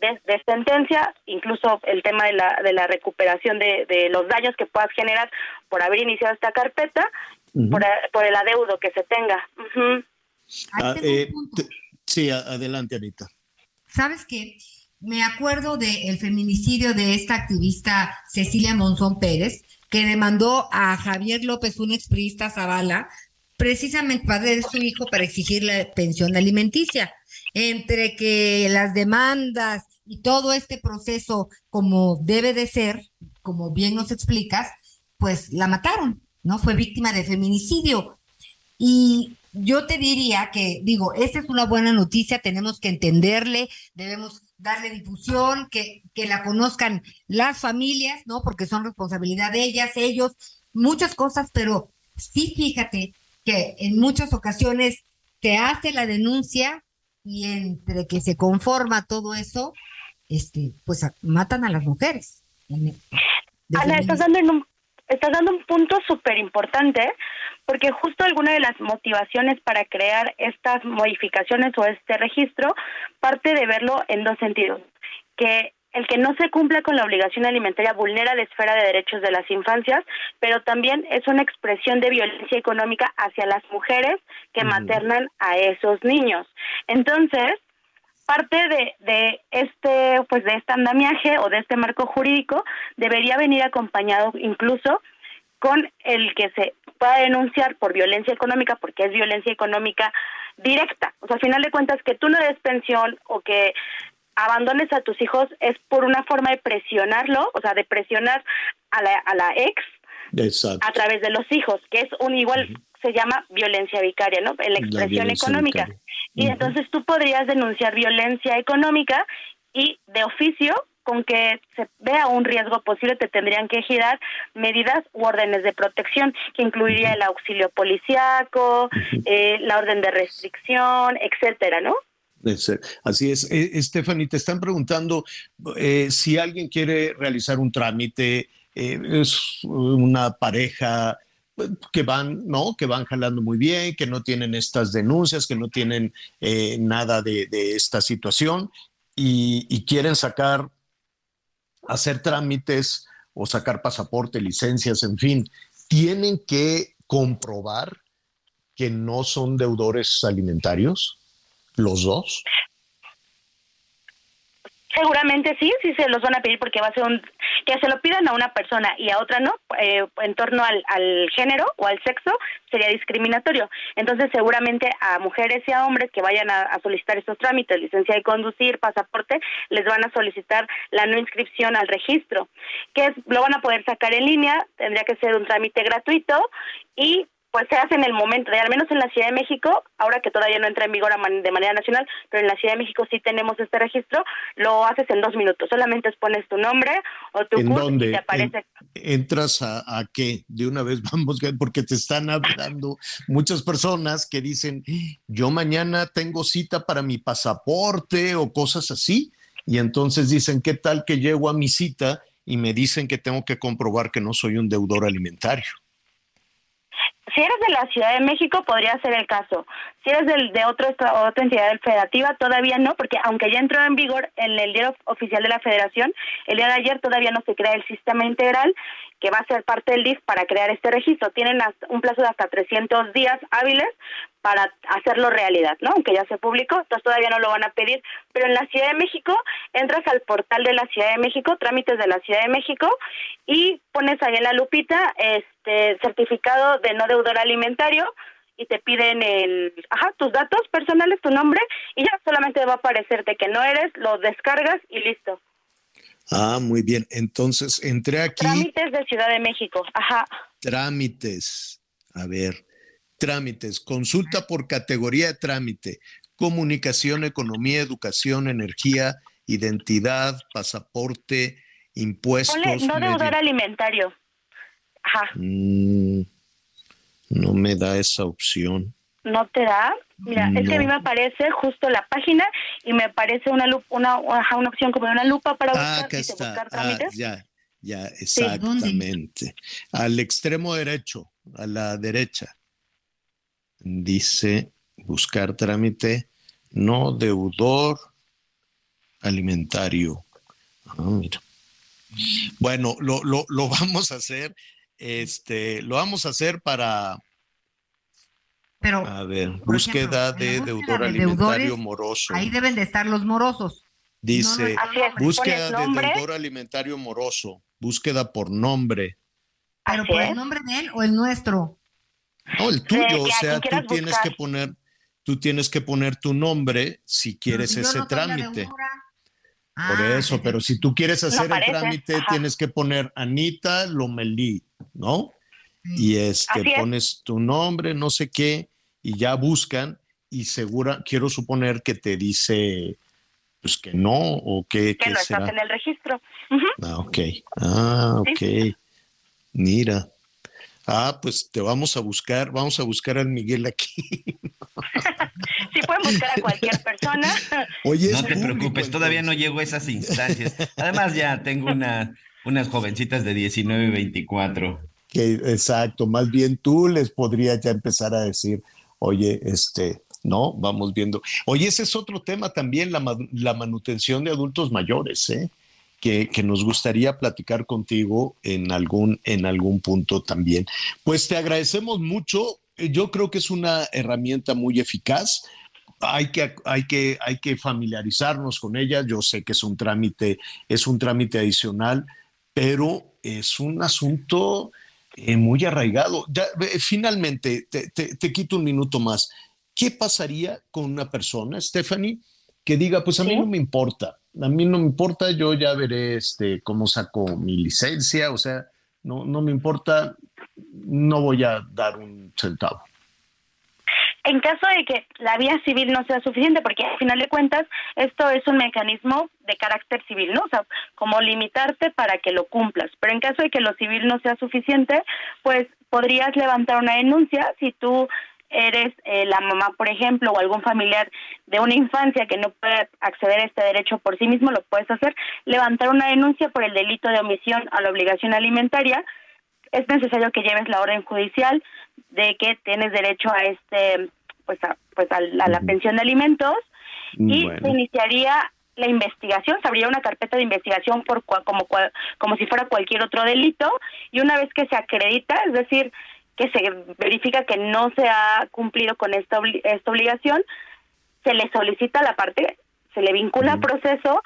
de, de sentencia, incluso el tema de la, de la recuperación de, de los daños que puedas generar por haber iniciado esta carpeta, por, a- por el adeudo que se tenga. Ah, eh, sí, adelante, Anita. ¿Sabes qué? Me acuerdo del feminicidio de esta activista Cecilia Monzón Pérez, que demandó a Javier López, un expriista Zavala, precisamente padre de su hijo para exigir la pensión alimenticia. Entre que las demandas y todo este proceso como debe de ser, como bien nos explicas, pues la mataron, ¿no? Fue víctima de feminicidio. Y yo te diría que, digo, esa es una buena noticia, tenemos que entenderle, debemos darle difusión, que, que la conozcan las familias, ¿no? Porque son responsabilidad de ellas, ellos, muchas cosas, pero sí fíjate que en muchas ocasiones te hace la denuncia y entre que se conforma todo eso, este, pues matan a las mujeres. Ana, estás dando, en un, estás dando un punto súper importante, porque justo alguna de las motivaciones para crear estas modificaciones o este registro parte de verlo en dos sentidos. Que el que no se cumpla con la obligación alimentaria vulnera la esfera de derechos de las infancias, pero también es una expresión de violencia económica hacia las mujeres que maternan a esos niños. Entonces, parte de, de este pues de este andamiaje o de este marco jurídico debería venir acompañado incluso con el que se pueda denunciar por violencia económica porque es violencia económica directa o sea al final de cuentas que tú no des pensión o que abandones a tus hijos es por una forma de presionarlo o sea de presionar a la, a la ex Exacto. a través de los hijos, que es un igual, se llama violencia vicaria, ¿no? En la expresión económica. vicaria. Y entonces tú podrías denunciar violencia económica y de oficio, con que se vea un riesgo posible, te tendrían que girar medidas u órdenes de protección, que incluiría el auxilio policiaco, eh, la orden de restricción, etcétera, ¿no? Así es. Eh, Stephanie, te están preguntando eh, si alguien quiere realizar un trámite, eh, es una pareja que van, ¿no? Que van jalando muy bien, que no tienen estas denuncias, que no tienen eh, nada de, de esta situación y, y quieren sacar, hacer trámites o sacar pasaporte, licencias, en fin, tienen que comprobar que no son deudores alimentarios, los dos. Seguramente sí, sí se los van a pedir porque va a ser un que se lo pidan a una persona y a otra no, eh, en torno al, género o al sexo sería discriminatorio. Entonces seguramente a mujeres y a hombres que vayan a, a solicitar estos trámites, licencia de conducir, pasaporte, les van a solicitar la no inscripción al registro, que es, lo van a poder sacar en línea, tendría que ser un trámite gratuito y pues se hace en el momento, al menos en la Ciudad de México, ahora que todavía no entra en vigor de manera nacional, pero en la Ciudad de México sí tenemos este registro, lo haces en dos minutos, solamente pones tu nombre o tu ¿En CURP y dónde? te aparece. En- ¿Entras a, a qué? De una vez vamos, porque te están hablando muchas personas que dicen, yo mañana tengo cita para mi pasaporte o cosas así, y entonces dicen, ¿qué tal que llego a mi cita y me dicen que tengo que comprobar que no soy un deudor alimentario? Si eres de la Ciudad de México, podría ser el caso. Si eres del, de otro, otra entidad federativa, todavía no, porque aunque ya entró en vigor en el diario oficial de la Federación, el día de ayer todavía no se crea el sistema integral que va a ser parte del DIF para crear este registro. Tienen hasta- un plazo de hasta 300 días hábiles para hacerlo realidad, ¿no? Aunque ya se publicó, entonces todavía no lo van a pedir. Pero en la Ciudad de México, entras al portal de la Ciudad de México, trámites de la Ciudad de México, y pones ahí en la lupita este certificado de no deudor alimentario y te piden el, ajá, tus datos personales, tu nombre, y ya solamente va a aparecerte que no eres, lo descargas y listo. Ah, muy bien. Entonces entré aquí. Trámites de Ciudad de México. Ajá. Trámites. A ver, trámites. Consulta por categoría de trámite. Comunicación, economía, educación, energía, identidad, pasaporte, impuestos. Ponle, no deudor medio- alimentario. Ajá. Mm, no me da esa opción. ¿No te da? Mira, es que a mí me aparece justo la página y me aparece una lupa, una, una opción como una lupa para Ah, buscar, está. Ah, trámites. ya, ya, exactamente. Al extremo derecho, a la derecha. Dice buscar trámite no deudor alimentario. Ah, mira. Bueno, lo, lo, lo vamos a hacer. Este, lo vamos a hacer para, Pero a ver, búsqueda ejemplo, de deudor de alimentario moroso. ahí deben de estar los morosos. Dice, no, Así es, búsqueda de deudor alimentario moroso, búsqueda por nombre. Pero por el nombre de él o el nuestro. No, el tuyo, o sea, tú tienes buscar. que poner, tú tienes que poner tu nombre si quieres si ese no trámite. Por Ah, eso, ese- pero si tú quieres hacer el trámite, ajá. tienes que poner Anita Lomelí, ¿no? Y este es. pones tu nombre, no sé qué, y ya buscan, y segura, quiero suponer que te dice pues que no, o que, que que no será. estás en el registro. Ah, ok. Ah, ok. Sí. Mira. Ah, pues te vamos a buscar, vamos a buscar al Miguel aquí. Sí pueden buscar a cualquier persona. Oye, No te público, preocupes, todavía no llego a esas instancias. Además, ya tengo una, unas jovencitas de 19 y 24. Que, exacto, más bien tú les podrías ya empezar a decir, oye, este, no, vamos viendo. Oye, ese es otro tema también, la, la manutención de adultos mayores, ¿eh? Que, que nos gustaría platicar contigo en algún, en algún punto también. Pues te agradecemos mucho. Yo creo que es una herramienta muy eficaz. Hay que, hay, que, hay que familiarizarnos con ella. Yo sé que es un trámite, es un trámite adicional, pero es un asunto eh, muy arraigado. Ya, eh, finalmente, te, te- te quito un minuto más. ¿Qué pasaría con una persona, Stephanie, que diga, pues a mí Sí. no me importa, a mí no me importa, yo ya veré este, cómo saco mi licencia, o sea, no, no me importa, no voy a dar un centavo. En caso de que la vía civil no sea suficiente, porque al final de cuentas esto es un mecanismo de carácter civil, ¿no? O sea, como limitarte para que lo cumplas. Pero en caso de que lo civil no sea suficiente, pues podrías levantar una denuncia si tú eres eh, la mamá, por ejemplo, o algún familiar de una infancia que no puede acceder a este derecho por sí mismo, lo puedes hacer, levantar una denuncia por el delito de omisión a la obligación alimentaria. Es necesario que lleves la orden judicial de que tienes derecho a este pues a, pues a, a la pensión de alimentos y Bueno. se iniciaría la investigación, se abriría una carpeta de investigación por cua- como cua- como si fuera cualquier otro delito y una vez que se acredita, es decir, que se verifica que no se ha cumplido con esta esta obligación, se le solicita a la parte, se le vincula al proceso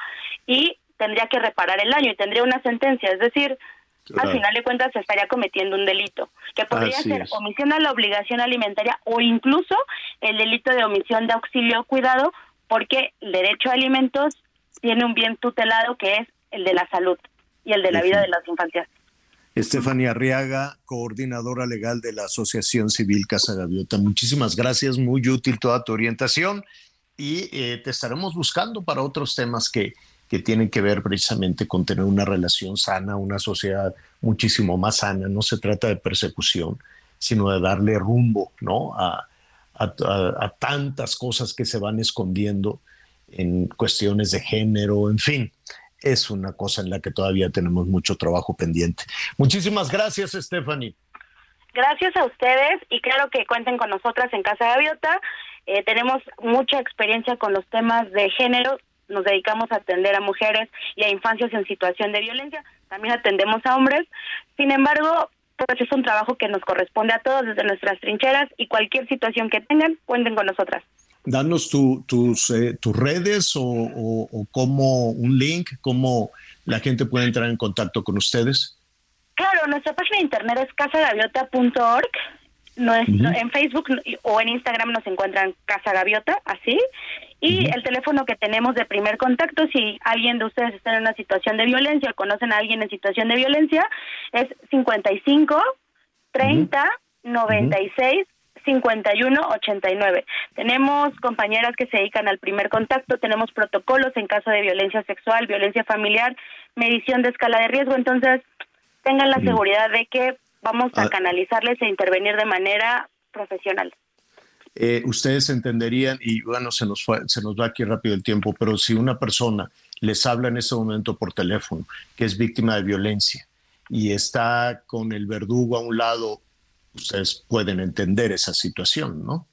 y tendría que reparar el daño y tendría una sentencia, es decir, Claro. al final de cuentas se estaría cometiendo un delito, que podría Así ser es. omisión a la obligación alimentaria o incluso el delito de omisión de auxilio o cuidado, porque el derecho a alimentos tiene un bien tutelado que es el de la salud y el de la vida de las infancias. Estefania Arriaga, coordinadora legal de la Asociación Civil Casa Gaviota. Muchísimas gracias, muy útil toda tu orientación y eh, te estaremos buscando para otros temas que, que tienen que ver precisamente con tener una relación sana, una sociedad muchísimo más sana. No se trata de persecución, sino de darle rumbo ¿no? a, tantas cosas que se van escondiendo en cuestiones de género, en fin es una cosa en la que todavía tenemos mucho trabajo pendiente. Muchísimas gracias, Stephanie. Gracias a ustedes y claro que cuenten con nosotras en Casa Gaviota. Eh, tenemos mucha experiencia con los temas de género. Nos dedicamos a atender a mujeres y a infancias en situación de violencia. También atendemos a hombres. Sin embargo, pues es un trabajo que nos corresponde a todos desde nuestras trincheras y cualquier situación que tengan, cuenten con nosotras. Danos tu- tus, eh, tus redes o, o, o cómo un link, cómo la gente puede entrar en contacto con ustedes. Claro, nuestra página de internet es casagaviota.org. Nuestro- Ujú. En Facebook o en Instagram nos encuentran Casa Gaviota, así. Y el teléfono que tenemos de primer contacto, si alguien de ustedes está en una situación de violencia o conocen a alguien en situación de violencia, Es 55 30 96 51 89. Tenemos compañeras que se dedican al primer contacto, tenemos protocolos en caso de violencia sexual, violencia familiar, medición de escala de riesgo, entonces tengan la seguridad de que vamos a ah. canalizarles e intervenir de manera profesional. Eh, ustedes entenderían, y bueno, se nos, se nos va aquí rápido el tiempo, pero si una persona les habla en ese momento por teléfono que es víctima de violencia y está con el verdugo a un lado, ustedes pueden entender esa situación, ¿no?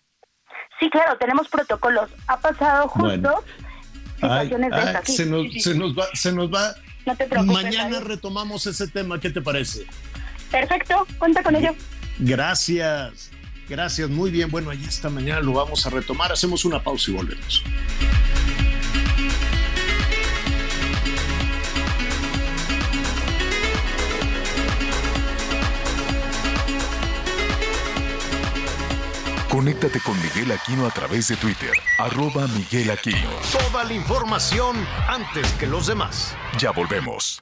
Sí, claro, tenemos protocolos. Ha pasado justo situaciones de esas. se, nos, se, nos, va, se nos va. No te preocupes. Mañana retomamos ese tema. ¿Qué te parece? Perfecto, cuenta con ello. Gracias. Gracias, muy bien. Bueno, ahí esta mañana lo vamos a retomar. Hacemos una pausa y volvemos. Conéctate con Miguel Aquino a través de Twitter, arroba Miguel Aquino. Toda la información antes que los demás. Ya volvemos.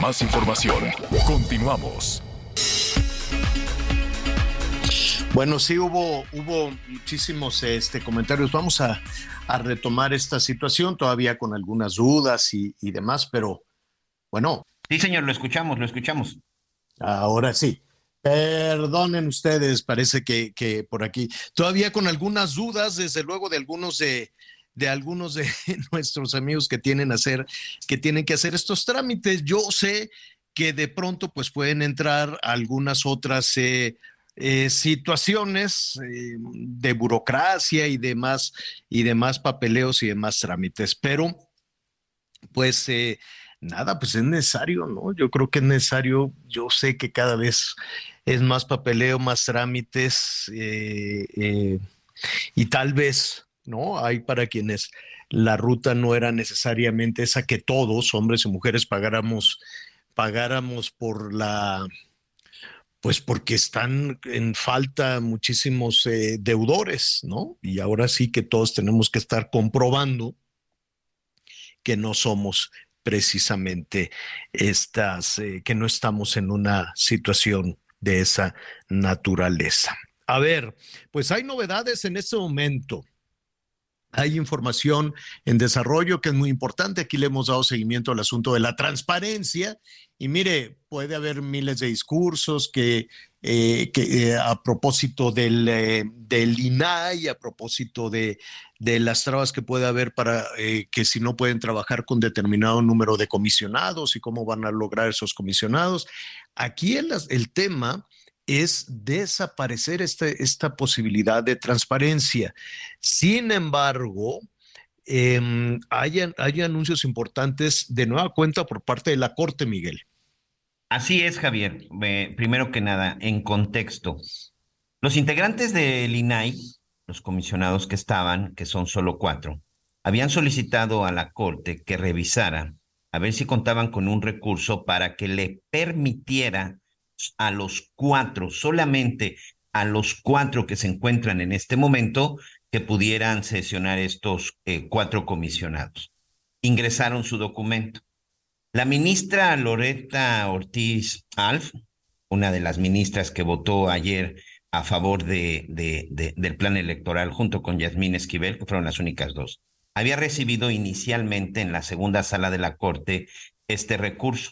Más información. Continuamos. Bueno, sí hubo, hubo muchísimos este, comentarios. Vamos a, a retomar esta situación todavía con algunas dudas y, y demás, pero bueno. Sí, señor, lo escuchamos, lo escuchamos. Ahora sí. Perdonen ustedes, parece que, que por aquí. Todavía con algunas dudas, desde luego, de algunos de, de algunos de nuestros amigos que tienen, hacer, que tienen que hacer estos trámites. Yo sé que de pronto pues pueden entrar algunas otras eh, eh, situaciones eh, de burocracia y demás y demás papeleos y demás trámites, pero pues nada, pues es necesario, ¿no? Yo creo que es necesario, yo sé que cada vez es más papeleo, más trámites y tal vez ¿no? Hay para quienes la ruta no era necesariamente esa que todos, hombres y mujeres, pagáramos, pagáramos por la, pues porque están en falta muchísimos eh, deudores, ¿no? Y ahora sí que todos tenemos que estar comprobando que no somos precisamente estas, eh, que no estamos en una situación de esa naturaleza. A ver, pues hay novedades en este momento. Hay información en desarrollo que es muy importante. Aquí le hemos dado seguimiento al asunto de la transparencia. Y mire, puede haber miles de discursos que, eh, eh, a propósito del, eh, del, INAI, a propósito de, de, las trabas que puede haber para que si no pueden trabajar con determinado número de comisionados y cómo van a lograr esos comisionados. Aquí el, el tema es desaparecer este, esta posibilidad de transparencia. Sin embargo, em, hay, hay, anuncios importantes de nueva cuenta por parte de la Corte, Miguel. Así es, Javier. primero que nada, en contexto. Los integrantes del INAI, los comisionados que estaban, que son solo cuatro, habían solicitado a la Corte que revisara a ver si contaban con un recurso para que le permitiera a los cuatro, solamente a los cuatro que se encuentran en este momento, que pudieran sesionar estos eh, cuatro comisionados. Ingresaron su documento. La ministra Loreta Ortiz Alf, una de las ministras que votó ayer a favor de, del plan electoral junto con Yasmín Esquivel, que fueron las únicas dos, había recibido inicialmente en la segunda sala de la Corte este recurso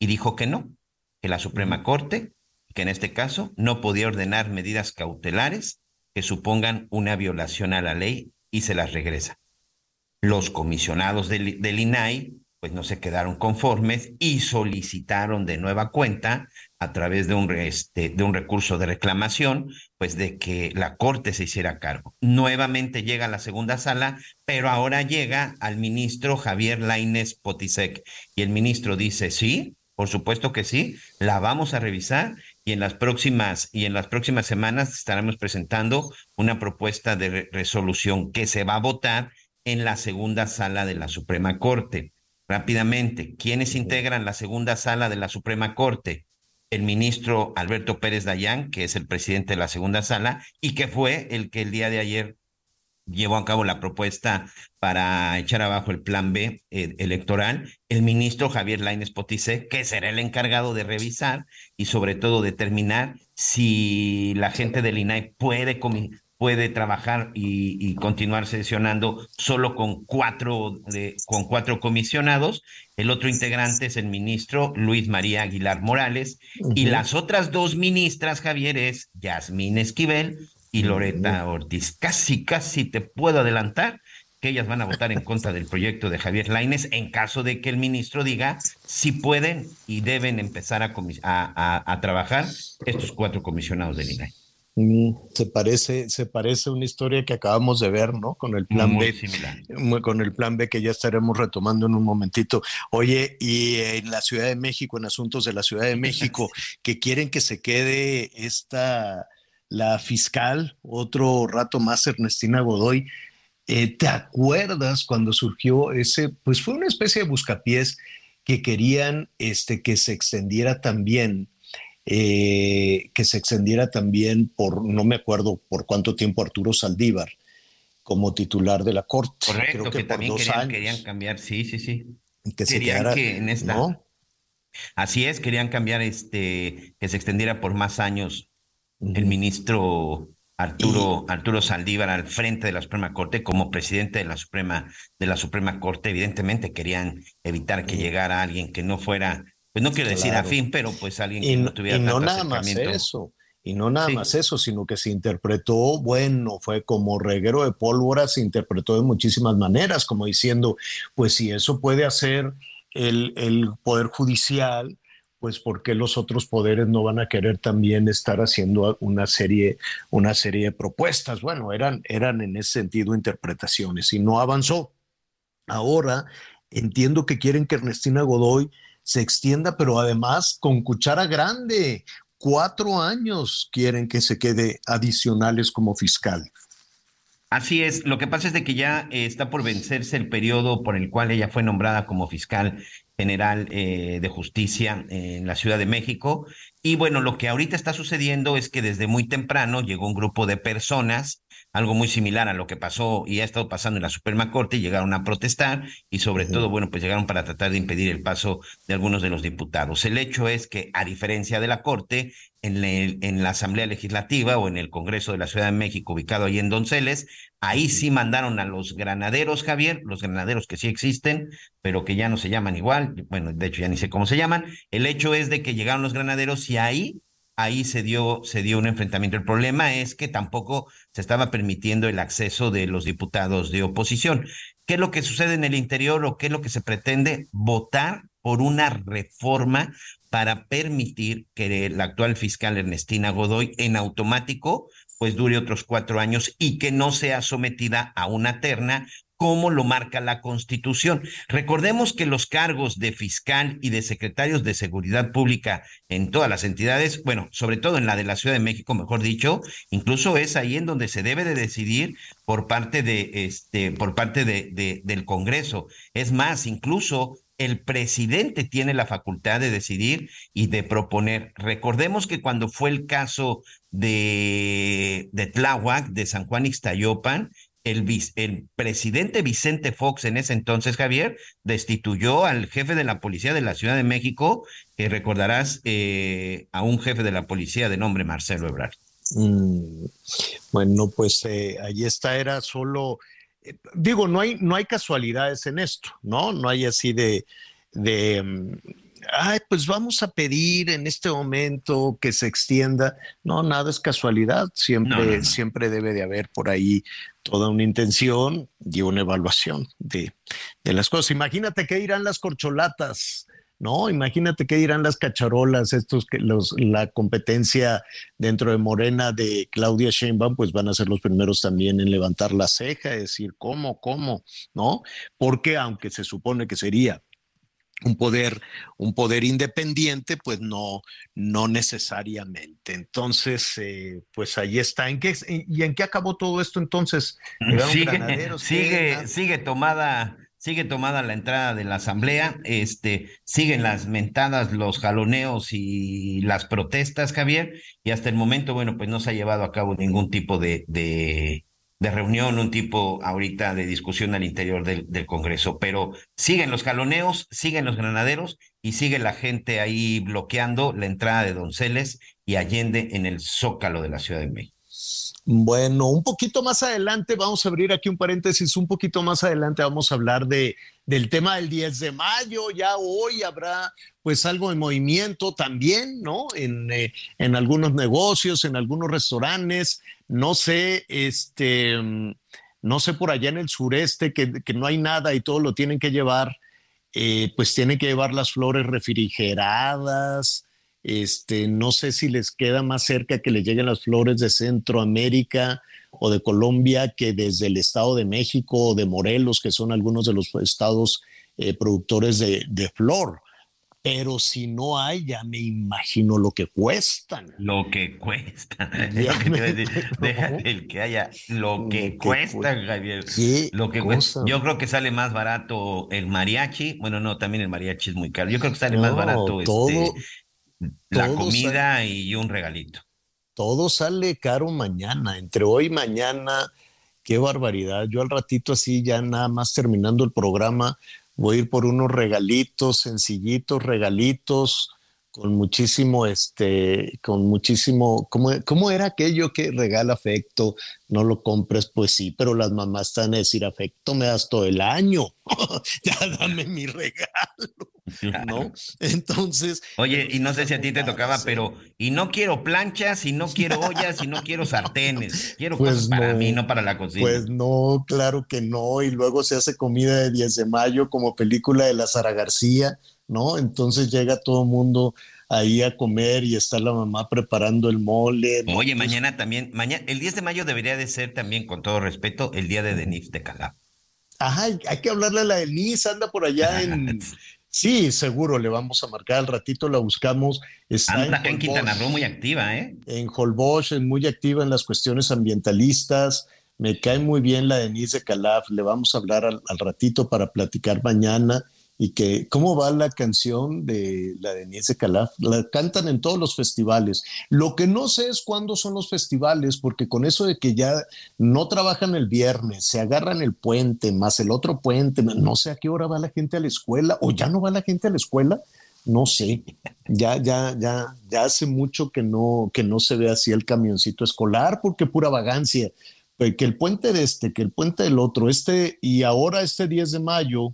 y dijo que no, que la Suprema Corte, que en este caso no podía ordenar medidas cautelares que supongan una violación a la ley y se las regresa. Los comisionados del, INAI pues no se quedaron conformes y solicitaron de nueva cuenta a través de un, este, de un recurso de reclamación, pues de que la Corte se hiciera cargo. Nuevamente llega a la segunda sala, pero ahora llega al ministro Javier Lainez Potisek y el ministro dice, sí, por supuesto que sí, la vamos a revisar y en las próximas y en las próximas semanas estaremos presentando una propuesta de resolución que se va a votar en la segunda sala de la Suprema Corte. Rápidamente, ¿quiénes integran la segunda sala de la Suprema Corte? El ministro Alberto Pérez Dayán, que es el presidente de la segunda sala y que fue el que el día de ayer llevó a cabo la propuesta para echar abajo el plan B eh, electoral, el ministro Javier Lainez Potice, que será el encargado de revisar y sobre todo determinar si la gente del INAI puede puede trabajar y, continuar sesionando solo con cuatro, de, con cuatro comisionados. El otro integrante es el ministro Luis María Aguilar Morales. Y las otras dos ministras, Javier, es Yasmín Esquivel y Loreta Ortiz. Casi, casi te puedo adelantar que ellas van a votar en contra del proyecto de Javier Laines en caso de que el ministro diga si pueden y deben empezar a, a, a trabajar estos cuatro comisionados del INAI. Mm, se parece, se parece una historia que acabamos de ver, ¿no? Con el plan B, con el plan B que ya estaremos retomando en un momentito. Oye, y en la Ciudad de México, en asuntos de la Ciudad de México, que quieren que se quede esta, la fiscal, otro rato más, Ernestina Godoy. Eh, ¿Te acuerdas cuando surgió ese, pues fue una especie de buscapiés que querían este, que se extendiera también eh, que se extendiera también por, no me acuerdo por cuánto tiempo, Arturo Saldívar como titular de la Corte. Correcto, Creo que, también querían, cambiar, sí, sí, sí. Que querían que en esta... Así es, querían cambiar este, que se extendiera por más años el ministro Arturo, Arturo Saldívar al frente de la Suprema Corte como presidente de la Suprema, de la Suprema Corte. Evidentemente querían evitar que llegara alguien que no fuera pues no quiero decir afín, pero pues alguien que no tuviera Y no nada más eso, y no nada más eso, sino que se interpretó, bueno, fue como reguero de pólvora, se interpretó de muchísimas maneras, como diciendo, pues si eso puede hacer el, el Poder Judicial, pues ¿por qué los otros poderes no van a querer también estar haciendo una serie, una serie de propuestas? Bueno, eran, eran en ese sentido interpretaciones y no avanzó. Ahora entiendo que quieren que Ernestina Godoy se extienda, pero además con cuchara grande. Cuatro años quieren que se quede adicionales como fiscal. Así es, lo que pasa es de que ya eh, está por vencerse el periodo por el cual ella fue nombrada como fiscal general eh, de justicia en la Ciudad de México. Y bueno, lo que ahorita está sucediendo es que desde muy temprano llegó un grupo de personas algo muy similar a lo que pasó y ha estado pasando en la Suprema Corte, llegaron a protestar y sobre todo, bueno, pues llegaron para tratar de impedir el paso de algunos de los diputados. El hecho es que, a diferencia de la Corte, en, en la Asamblea Legislativa o en el Congreso de la Ciudad de México, ubicado ahí en Donceles, ahí sí mandaron a los granaderos, Javier, los granaderos que sí existen, pero que ya no se llaman igual, bueno, de hecho ya ni sé cómo se llaman. El hecho es de que llegaron los granaderos y ahí ahí se dio, se dio un enfrentamiento. El problema es que tampoco se estaba permitiendo el acceso de los diputados de oposición. ¿Qué es lo que sucede en el interior o qué es lo que se pretende? Votar por una reforma para permitir que la actual fiscal Ernestina Godoy en automático pues dure otros cuatro años y que no sea sometida a una terna como lo marca la Constitución. Recordemos que los cargos de fiscal y de secretarios de seguridad pública en todas las entidades, bueno, sobre todo en la de la Ciudad de México, mejor dicho, incluso es ahí en donde se debe de decidir por parte de este, por parte de, del Congreso. Es más, incluso el presidente tiene la facultad de decidir y de proponer. Recordemos que cuando fue el caso de, de Tláhuac, de San Juan Ixtayopan, el, presidente Vicente Fox en ese entonces, Javier, destituyó al jefe de la policía de la Ciudad de México, que recordarás eh, a un jefe de la policía de nombre Marcelo Ebrard. Mm, bueno, pues eh, ahí está, era solo, digo, no hay, no hay casualidades en esto, ¿no? No hay así de, de, mm, ay, pues vamos a pedir en este momento que se extienda. No, nada es casualidad. Siempre, siempre debe de haber por ahí toda una intención y una evaluación de, de las cosas. Imagínate qué dirán las corcholatas. No, imagínate qué dirán las cacharolas, estos que los, la competencia dentro de Morena de Claudia Sheinbaum, pues van a ser los primeros también en levantar la ceja, decir cómo, cómo, ¿no? Porque aunque se supone que sería un poder, un poder independiente, pues no, no necesariamente. Entonces, eh, pues ahí está. ¿En qué, ¿Y en qué acabó todo esto entonces? Sigue, sigue, sigue tomada, sigue tomada la entrada de la asamblea, este, siguen las mentadas, los jaloneos y las protestas, Javier, y hasta el momento, bueno, pues no se ha llevado a cabo ningún tipo de, de reunión, un tipo ahorita de discusión al interior del, Congreso, pero siguen los jaloneos, siguen los granaderos y sigue la gente ahí bloqueando la entrada de Donceles y Allende en el zócalo de la Ciudad de México. Bueno, un poquito más adelante, vamos a abrir aquí un paréntesis, un poquito más adelante vamos a hablar de, del tema del 10 de mayo, ya hoy habrá pues algo de movimiento también, ¿no? En, eh, en algunos negocios, en algunos restaurantes, no sé, este, no sé por allá en el sureste que, no hay nada y todo lo tienen que llevar, eh, pues tienen que llevar las flores refrigeradas, este, no sé si les queda más cerca que le lleguen las flores de Centroamérica o de Colombia que desde el Estado de México o de Morelos, que son algunos de los estados eh, productores de, de, flor. Pero si no hay, ya me imagino lo que cuestan. Lo que cuesta. Déjate el que haya. Lo que, cuesta, Javier. Lo que cuesta. Yo creo que sale más barato el mariachi. Bueno, no, también el mariachi es muy caro. Yo creo que sale más barato este, la comida y un regalito. Todo sale caro mañana. Entre hoy y mañana. Qué barbaridad. Yo al ratito así, ya nada más terminando el programa, voy a ir por unos regalitos, sencillitos regalitos, con muchísimo, este, con muchísimo, ¿cómo, ¿cómo, era aquello que regala afecto? No lo compres, pues sí, pero las mamás están a decir afecto me das todo el año, ya dame mi regalo, ¿no? Entonces. Oye, y no sé si a ti te tocaba, pero, y no quiero planchas, y no quiero ollas, y no quiero sartenes, quiero pues cosas para mí, no para la cocina. Pues no, claro que no, y luego se hace comida de 10 de mayo como película de la Sara García ¿no? Entonces llega todo el mundo ahí a comer y está la mamá preparando el mole. Oye, mañana también, mañana, el 10 de mayo debería de ser también, con todo respeto, el día de Denise de Calab. Ajá, hay que hablarle a la Denise, anda por allá en... Sí, seguro, le vamos a marcar al ratito, la buscamos. Está anda en, en Quintana Roo muy activa, ¿eh? En Holbox, es muy activa en las cuestiones ambientalistas. Me cae muy bien la Denise de Calaf, le vamos a hablar al ratito para platicar mañana y que cómo va la canción de la de Niese Calaf, la cantan en todos los festivales. Lo que no sé es cuándo son los festivales, porque con eso de que ya no trabajan el viernes, se agarran el puente, más el otro puente, no sé a qué hora va la gente a la escuela, o ya no va la gente a la escuela, no sé. Ya, ya, ya, ya hace mucho que no, que no se ve así el camioncito escolar, porque pura vagancia. Que el puente de este, que el puente del otro, este, y ahora este 10 de mayo,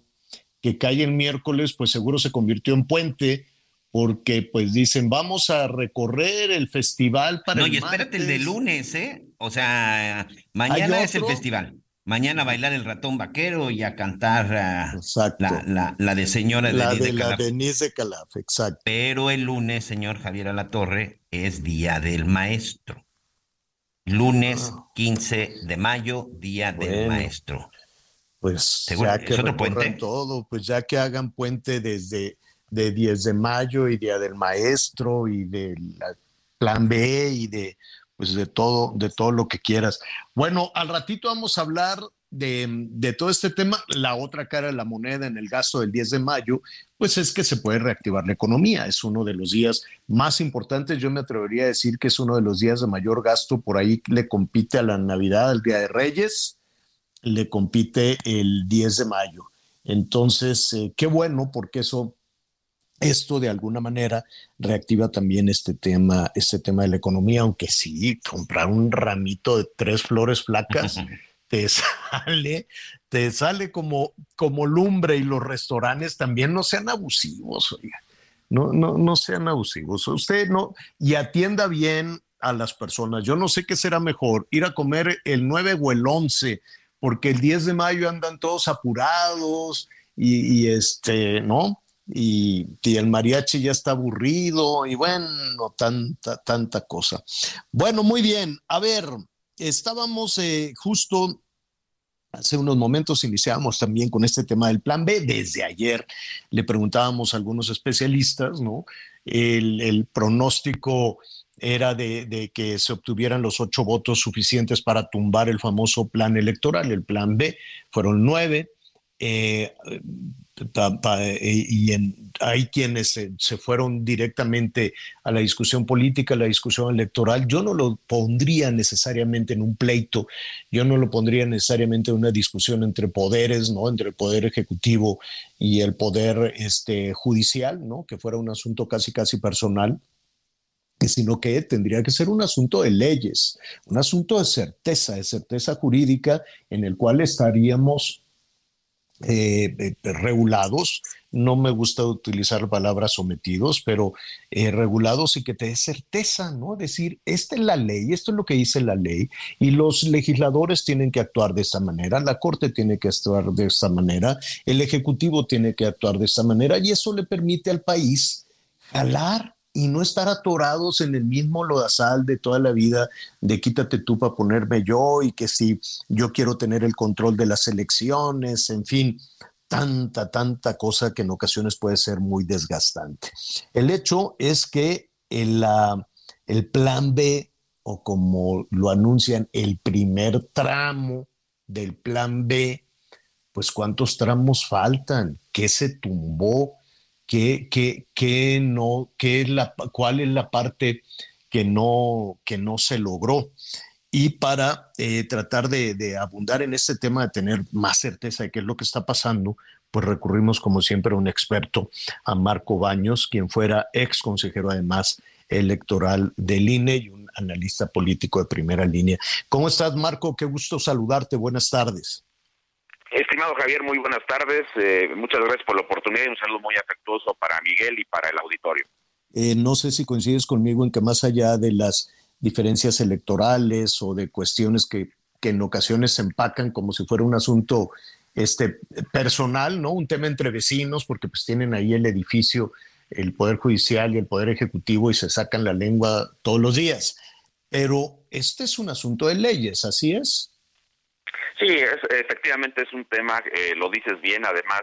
que cae el miércoles, pues seguro se convirtió en puente, porque pues dicen, vamos a recorrer el festival para... No, y espérate el de lunes, ¿eh? O sea, mañana es el festival. Mañana a bailar el ratón vaquero y a cantar la, la, de señora la de, la Denise de Calaf, exacto. Pero el lunes, señor Javier Alatorre, es Día del Maestro. Lunes 15 ah. de mayo, Día del Maestro pues ya que recorran todo, pues ya que hagan puente desde de 10 de mayo y Día del Maestro y de la Plan B y de pues de todo, de todo lo que quieras. Bueno, al ratito vamos a hablar de, de, todo este tema. La otra cara de la moneda en el gasto del 10 de mayo, pues es que se puede reactivar la economía. Es uno de los días más importantes. Yo me atrevería a decir que es uno de los días de mayor gasto. Por ahí le compite a la Navidad, al Día de Reyes le compite el 10 de mayo. Entonces, eh, qué bueno, porque eso, esto de alguna manera reactiva también este tema, este tema de la economía, aunque sí, comprar un ramito de tres flores flacas te sale, te sale como, como lumbre y los restaurantes también no sean abusivos, oiga. No, no, no sean abusivos. Usted no, y atienda bien a las personas. Yo no sé qué será mejor, ir a comer el 9 o el 11, porque el 10 de mayo andan todos apurados y, este, ¿no? Y, el mariachi ya está aburrido y bueno, tanta, tanta cosa. Bueno, muy bien. A ver, estábamos eh, justo Hace unos momentos iniciamos también con este tema del plan B. Desde ayer le preguntábamos a algunos especialistas, ¿no? El, pronóstico era de, que se obtuvieran los ocho votos suficientes para tumbar el famoso plan electoral, el plan B. Fueron nueve. Eh, y hay quienes se, fueron directamente a la discusión política, a la discusión electoral. Yo no lo pondría necesariamente en un pleito, yo no lo pondría necesariamente en una discusión entre poderes, ¿no? entre el poder ejecutivo y el poder este, judicial, ¿no? que fuera un asunto casi casi personal sino que tendría que ser un asunto de leyes, un asunto de certeza, de certeza jurídica, en el cual estaríamos eh, eh, regulados, no me gusta utilizar palabras sometidos, pero eh, regulados y que te dé certeza, ¿no? Decir, esta es la ley, esto es lo que dice la ley, y los legisladores tienen que actuar de esta manera, la Corte tiene que actuar de esta manera, el Ejecutivo tiene que actuar de esta manera, y eso le permite al país jalar y no estar atorados en el mismo lodazal de toda la vida de quítate tú para ponerme yo y que si yo quiero tener el control de las elecciones, en fin, tanta, tanta cosa que en ocasiones puede ser muy desgastante. El hecho es que el, el plan B, o como lo anuncian, el primer tramo del plan B, pues cuántos tramos faltan, qué se tumbó, qué, no, qué es la, cuál es la parte que no, que no se logró. Y para eh, tratar de, abundar en este tema, de tener más certeza de qué es lo que está pasando, pues recurrimos como siempre a un experto, a Marco Baños, quien fuera ex consejero además electoral del INE y un analista político de primera línea. ¿Cómo estás, Marco? Qué gusto saludarte. Buenas tardes. Estimado Javier, muy buenas tardes. Eh, muchas gracias por la oportunidad y un saludo muy afectuoso para Miguel y para el auditorio. Eh, no sé si coincides conmigo en que más allá de las diferencias electorales o de cuestiones que, que en ocasiones se empacan como si fuera un asunto este, personal, ¿no? Un tema entre vecinos, porque pues tienen ahí el edificio, el Poder Judicial y el Poder Ejecutivo y se sacan la lengua todos los días. Pero este es un asunto de leyes, ¿así es? Sí, es, efectivamente es un tema, eh, lo dices bien, además,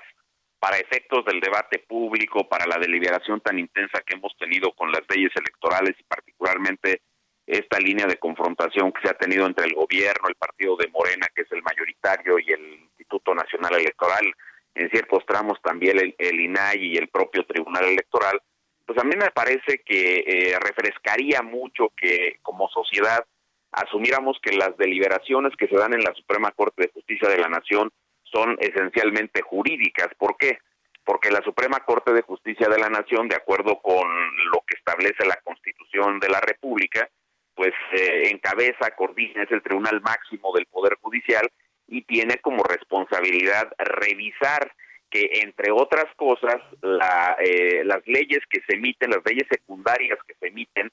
para efectos del debate público, para la deliberación tan intensa que hemos tenido con las leyes electorales y particularmente esta línea de confrontación que se ha tenido entre el gobierno, el partido de Morena, que es el mayoritario, y el Instituto Nacional Electoral, en ciertos tramos también el, el INAI y el propio Tribunal Electoral, pues a mí me parece que eh, refrescaría mucho que como sociedad asumiéramos que las deliberaciones que se dan en la Suprema Corte de Justicia de la Nación son esencialmente jurídicas. ¿Por qué? Porque la Suprema Corte de Justicia de la Nación, de acuerdo con lo que establece la Constitución de la República, pues eh, encabeza, coordina, es el tribunal máximo del Poder Judicial y tiene como responsabilidad revisar que, entre otras cosas, la, eh, las leyes que se emiten, las leyes secundarias que se emiten,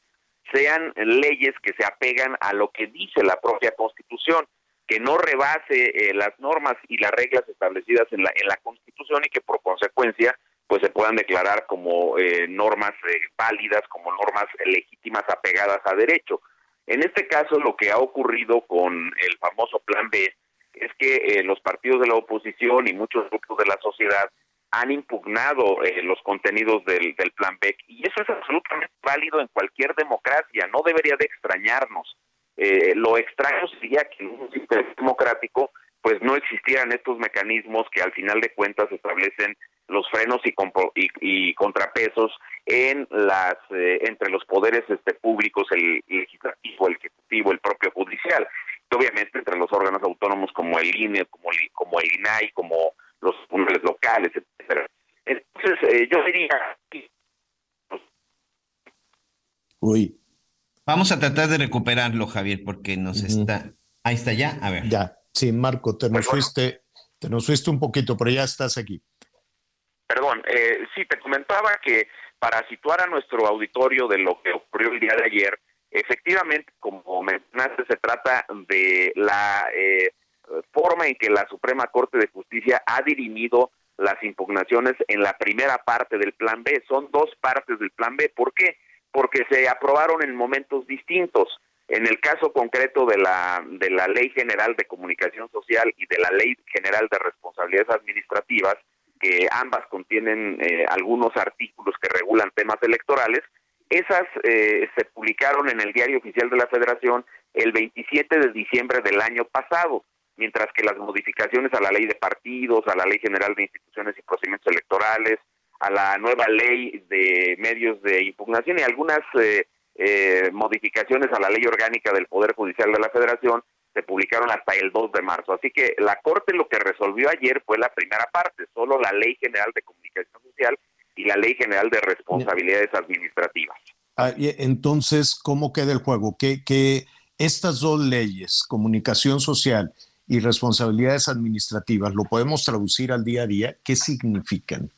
sean leyes que se apegan a lo que dice la propia Constitución, que no rebase eh, las normas y las reglas establecidas en la, en la Constitución y que por consecuencia pues se puedan declarar como eh, normas eh, válidas, como normas legítimas apegadas a derecho. En este caso lo que ha ocurrido con el famoso Plan B es que los partidos de la oposición y muchos grupos de la sociedad han impugnado eh, los contenidos del, del plan Beck y eso es absolutamente válido en cualquier democracia, no debería de extrañarnos. Eh, lo extraño sería que en un sistema democrático pues no existieran estos mecanismos que al final de cuentas establecen los frenos y, y, contrapesos en las eh, entre los poderes este públicos el legislativo el ejecutivo el propio judicial y obviamente entre los órganos autónomos como el INE como el, como el INAI como los tribunales locales, etcétera. Entonces, eh, yo diría Uy. Vamos a tratar de recuperarlo, Javier, porque nos está. Ahí está ya. A ver. Ya. Sí, Marco, te nos fuiste, te nos fuiste un poquito, pero ya estás aquí. Perdón, eh, sí, te comentaba que para situar a nuestro auditorio de lo que ocurrió el día de ayer, efectivamente, como mencionaste, se trata de la eh, forma en que la Suprema Corte de Justicia ha dirimido las impugnaciones en la primera parte del Plan B. Son dos partes del Plan B. ¿Por qué? Porque se aprobaron en momentos distintos. En el caso concreto de la, de la Ley General de Comunicación Social y de la Ley General de Responsabilidades Administrativas, que ambas contienen eh, algunos artículos que regulan temas electorales, esas eh, se publicaron en el Diario Oficial de la Federación el 27 de diciembre del año pasado, mientras que las modificaciones a la Ley de Partidos, a la Ley General de Instituciones y Procedimientos Electorales, a la nueva Ley de Medios de Impugnación y algunas eh, eh, modificaciones a la Ley Orgánica del Poder Judicial de la Federación se publicaron hasta el 2 de marzo. Así que la Corte lo que resolvió ayer fue la primera parte, solo la Ley General de Comunicación Social y la Ley General de Responsabilidades Administrativas. Ah, entonces, ¿cómo queda el juego? Que, que estas dos leyes, comunicación social y responsabilidades administrativas, ¿lo podemos traducir al día a día? ¿Qué significan?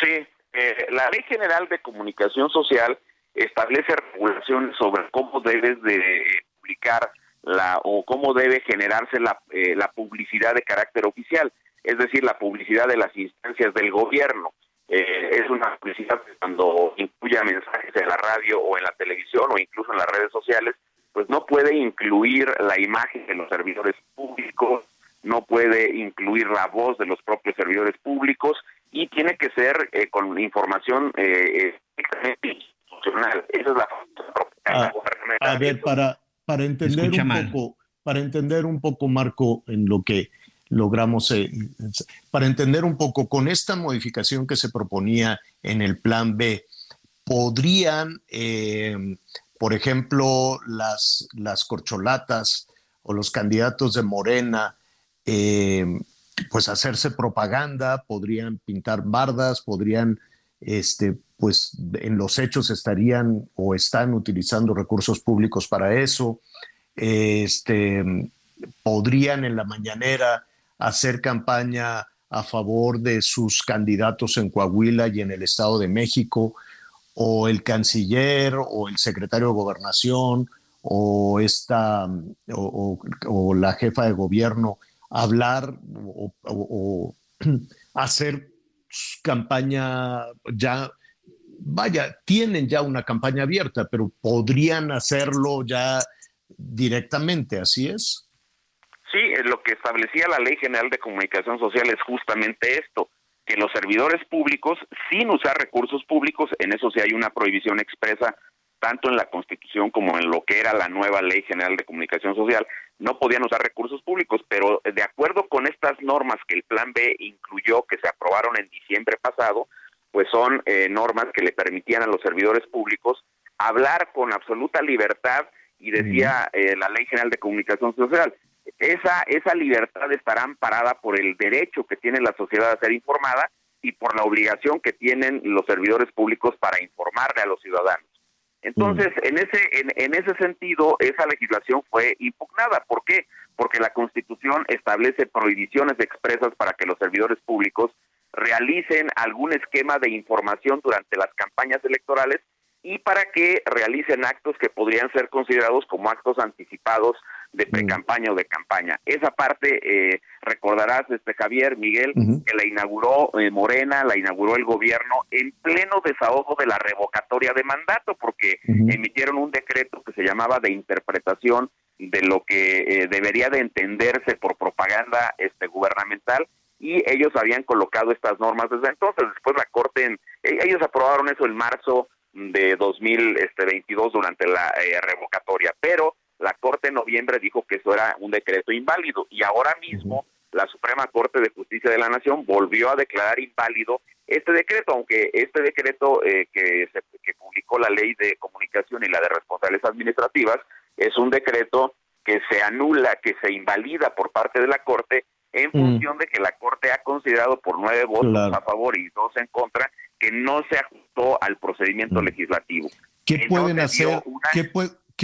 Sí, eh, la Ley General de Comunicación Social establece regulaciones sobre cómo debes de publicar la o cómo debe generarse la, eh, la publicidad de carácter oficial, es decir, la publicidad de las instancias del gobierno. Eh, es una publicidad que cuando incluya mensajes en la radio o en la televisión o incluso en las redes sociales, pues no puede incluir la imagen de los servidores públicos, no puede incluir la voz de los propios servidores públicos y tiene que ser eh, con información eh, institucional. Esa es la ah, A ver, para, para entender un poco, para entender un poco, Marco, en lo que logramos, eh, para entender un poco, con esta modificación que se proponía en el plan B, podrían, eh, por ejemplo, las, las corcholatas o los candidatos de Morena, eh, pues hacerse propaganda, podrían pintar bardas, podrían, este, pues en los hechos estarían o están utilizando recursos públicos para eso, este, podrían en la mañanera hacer campaña a favor de sus candidatos en Coahuila y en el Estado de México, o el canciller, o el secretario de gobernación, o, esta, o, la jefa de gobierno, hablar o, hacer campaña ya, vaya, tienen ya una campaña abierta, pero podrían hacerlo ya directamente, ¿así es? Sí, lo que establecía la Ley General de Comunicación Social es justamente esto, que los servidores públicos, sin usar recursos públicos, en eso sí hay una prohibición expresa, tanto en la Constitución como en lo que era la nueva Ley General de Comunicación Social, no podían usar recursos públicos, pero de acuerdo con estas normas que el Plan B incluyó, que se aprobaron en diciembre pasado, pues son eh, normas que le permitían a los servidores públicos hablar con absoluta libertad y decía eh, la Ley General de Comunicación Social, esa, esa libertad estará amparada por el derecho que tiene la sociedad a ser informada y por la obligación que tienen los servidores públicos para informarle a los ciudadanos. Entonces, mm. en ese en, en, ese sentido, esa legislación fue impugnada. ¿Por qué? Porque la Constitución establece prohibiciones expresas para que los servidores públicos realicen algún esquema de información durante las campañas electorales y para que realicen actos que podrían ser considerados como actos anticipados de pre-campaña o de campaña. Esa parte, eh, recordarás, este Javier, Miguel, que la inauguró eh, Morena, la inauguró el gobierno en pleno desahogo de la revocatoria de mandato, porque emitieron un decreto que se llamaba de interpretación de lo que eh, debería de entenderse por propaganda este gubernamental y ellos habían colocado estas normas desde entonces. Después la Corte, ellos aprobaron eso en marzo de 2022 este, durante la eh, revocatoria, pero la Corte en noviembre dijo que eso era un decreto inválido y ahora mismo la Suprema Corte de Justicia de la Nación volvió a declarar inválido este decreto, aunque este decreto eh, que, se, que publicó la Ley de Comunicación y la de Responsabilidades Administrativas es un decreto que se anula, que se invalida por parte de la Corte en mm. función de que la Corte ha considerado por nueve votos a favor y dos en contra que no se ajustó al procedimiento mm. legislativo. ¿Qué pueden hacer? ¿qué,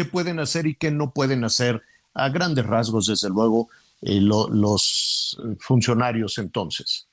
pueden hacer y qué no pueden hacer? A grandes rasgos, desde luego, eh, los funcionarios entonces.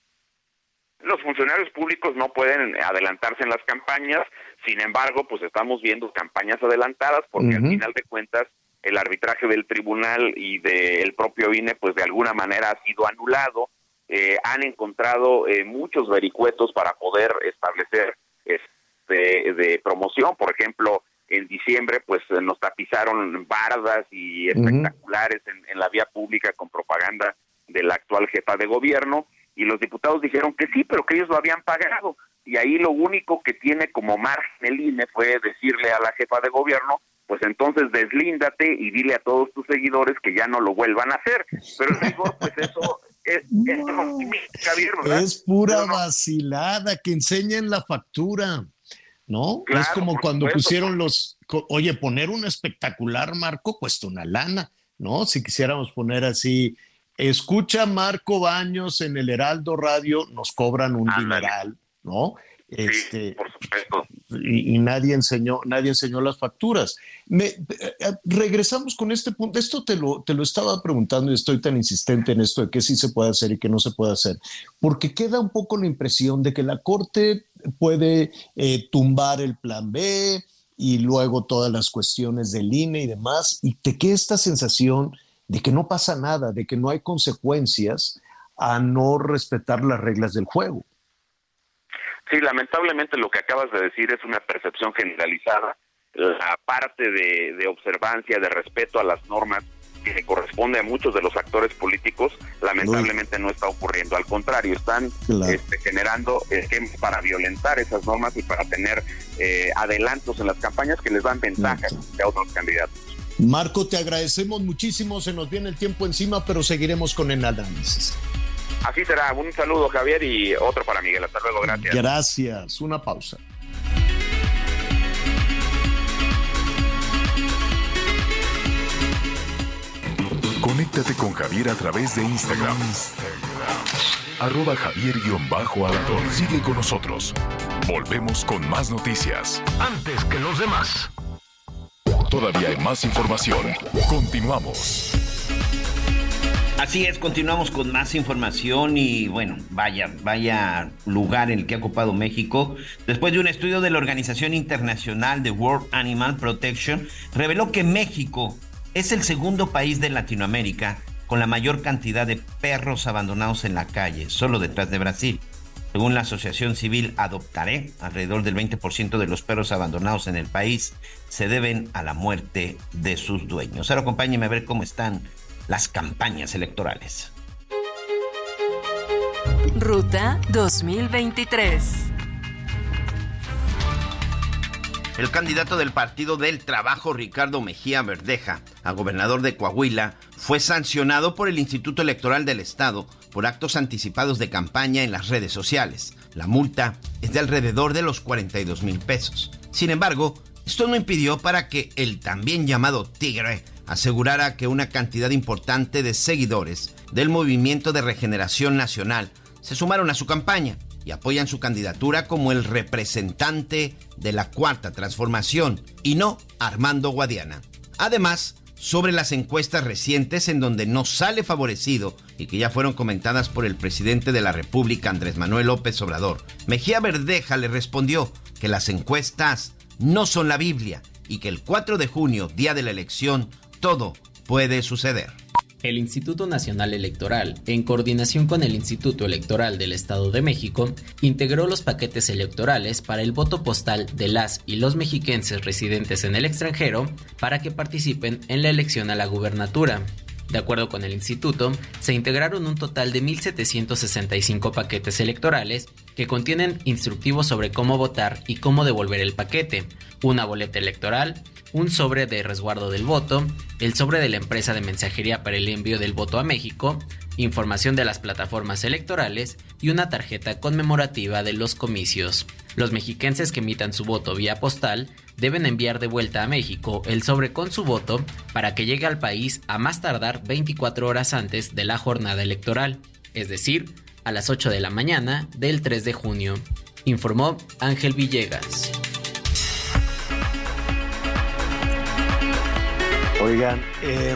Los funcionarios públicos no pueden adelantarse en las campañas, sin embargo, pues estamos viendo campañas adelantadas porque al final de cuentas el arbitraje del tribunal y del propio INE, pues de alguna manera ha sido anulado. Eh, han encontrado eh, muchos vericuetos para poder establecer este, de promoción, por ejemplo, en diciembre pues nos tapizaron bardas y espectaculares en, la vía pública con propaganda de la actual jefa de gobierno y los diputados dijeron que sí, pero que ellos lo habían pagado. Y ahí lo único que tiene como margen el INE fue decirle a la jefa de gobierno pues entonces deslíndate y dile a todos tus seguidores que ya no lo vuelvan a hacer. Pero rigor, pues eso es, es, pura vacilada, que enseñen la factura. ¿No? es como cuando pusieron los, oye, poner un espectacular marco cuesta una lana, ¿no? Si quisiéramos poner así, escucha Marco Baños en el Heraldo Radio, nos cobran un dineral, ¿no? Este, por supuesto. Y, nadie enseñó, nadie enseñó las facturas. Me, eh, eh, regresamos con este punto. Esto te lo, te lo estaba preguntando y estoy tan insistente en esto de que sí se puede hacer y que no se puede hacer, porque queda un poco la impresión de que la Corte puede eh, tumbar el plan B y luego todas las cuestiones del INE y demás, y te queda esta sensación de que no pasa nada, de que no hay consecuencias a no respetar las reglas del juego. Sí, lamentablemente lo que acabas de decir es una percepción generalizada. La parte de, observancia, de respeto a las normas que le corresponde a muchos de los actores políticos, lamentablemente no está ocurriendo. Al contrario, están este, generando esquemas para violentar esas normas y para tener eh, adelantos en las campañas que les dan ventajas a otros candidatos. Marco, te agradecemos muchísimo, se nos viene el tiempo encima, pero seguiremos con el análisis. Así será. Un saludo, Javier, y otro para Miguel. Hasta luego. Gracias. Gracias. Una pausa. Conéctate con Javier a través de Instagram. Arroba javier Sigue con nosotros. Volvemos con más noticias. Antes que los demás. Todavía hay más información. Continuamos. Así es, continuamos con más información y bueno, vaya, vaya lugar el que ha ocupado México. Después de un estudio de la Organización Internacional de World Animal Protection, reveló que México es el segundo país de Latinoamérica con la mayor cantidad de perros abandonados en la calle, solo detrás de Brasil. Según la Asociación Civil Adoptaré, alrededor del 20% de los perros abandonados en el país se deben a la muerte de sus dueños. Ahora acompáñenme a ver cómo están las campañas electorales. Ruta 2023. El candidato del Partido del Trabajo, Ricardo Mejía Verdeja, a gobernador de Coahuila, fue sancionado por el Instituto Electoral del Estado por actos anticipados de campaña en las redes sociales. La multa es de alrededor de los 42 mil pesos. Sin embargo, esto no impidió para que el también llamado Tigre asegurara que una cantidad importante de seguidores del Movimiento de Regeneración Nacional se sumaron a su campaña y apoyan su candidatura como el representante de la Cuarta Transformación y no Armando Guadiana. Además, sobre las encuestas recientes en donde no sale favorecido y que ya fueron comentadas por el presidente de la República Andrés Manuel López Obrador, Mejía Verdeja le respondió que las encuestas no son la Biblia y que el 4 de junio, día de la elección, todo puede suceder. El Instituto Nacional Electoral, en coordinación con el Instituto Electoral del Estado de México, integró los paquetes electorales para el voto postal de las y los mexiquenses residentes en el extranjero para que participen en la elección a la gubernatura. De acuerdo con el instituto, se integraron un total de 1.765 paquetes electorales que contienen instructivos sobre cómo votar y cómo devolver el paquete, una boleta electoral, un sobre de resguardo del voto, el sobre de la empresa de mensajería para el envío del voto a México, información de las plataformas electorales y una tarjeta conmemorativa de los comicios. Los mexiquenses que emitan su voto vía postal deben enviar de vuelta a México el sobre con su voto para que llegue al país a más tardar 24 horas antes de la jornada electoral, es decir, a las 8 de la mañana del 3 de junio, informó Ángel Villegas. Oigan, eh,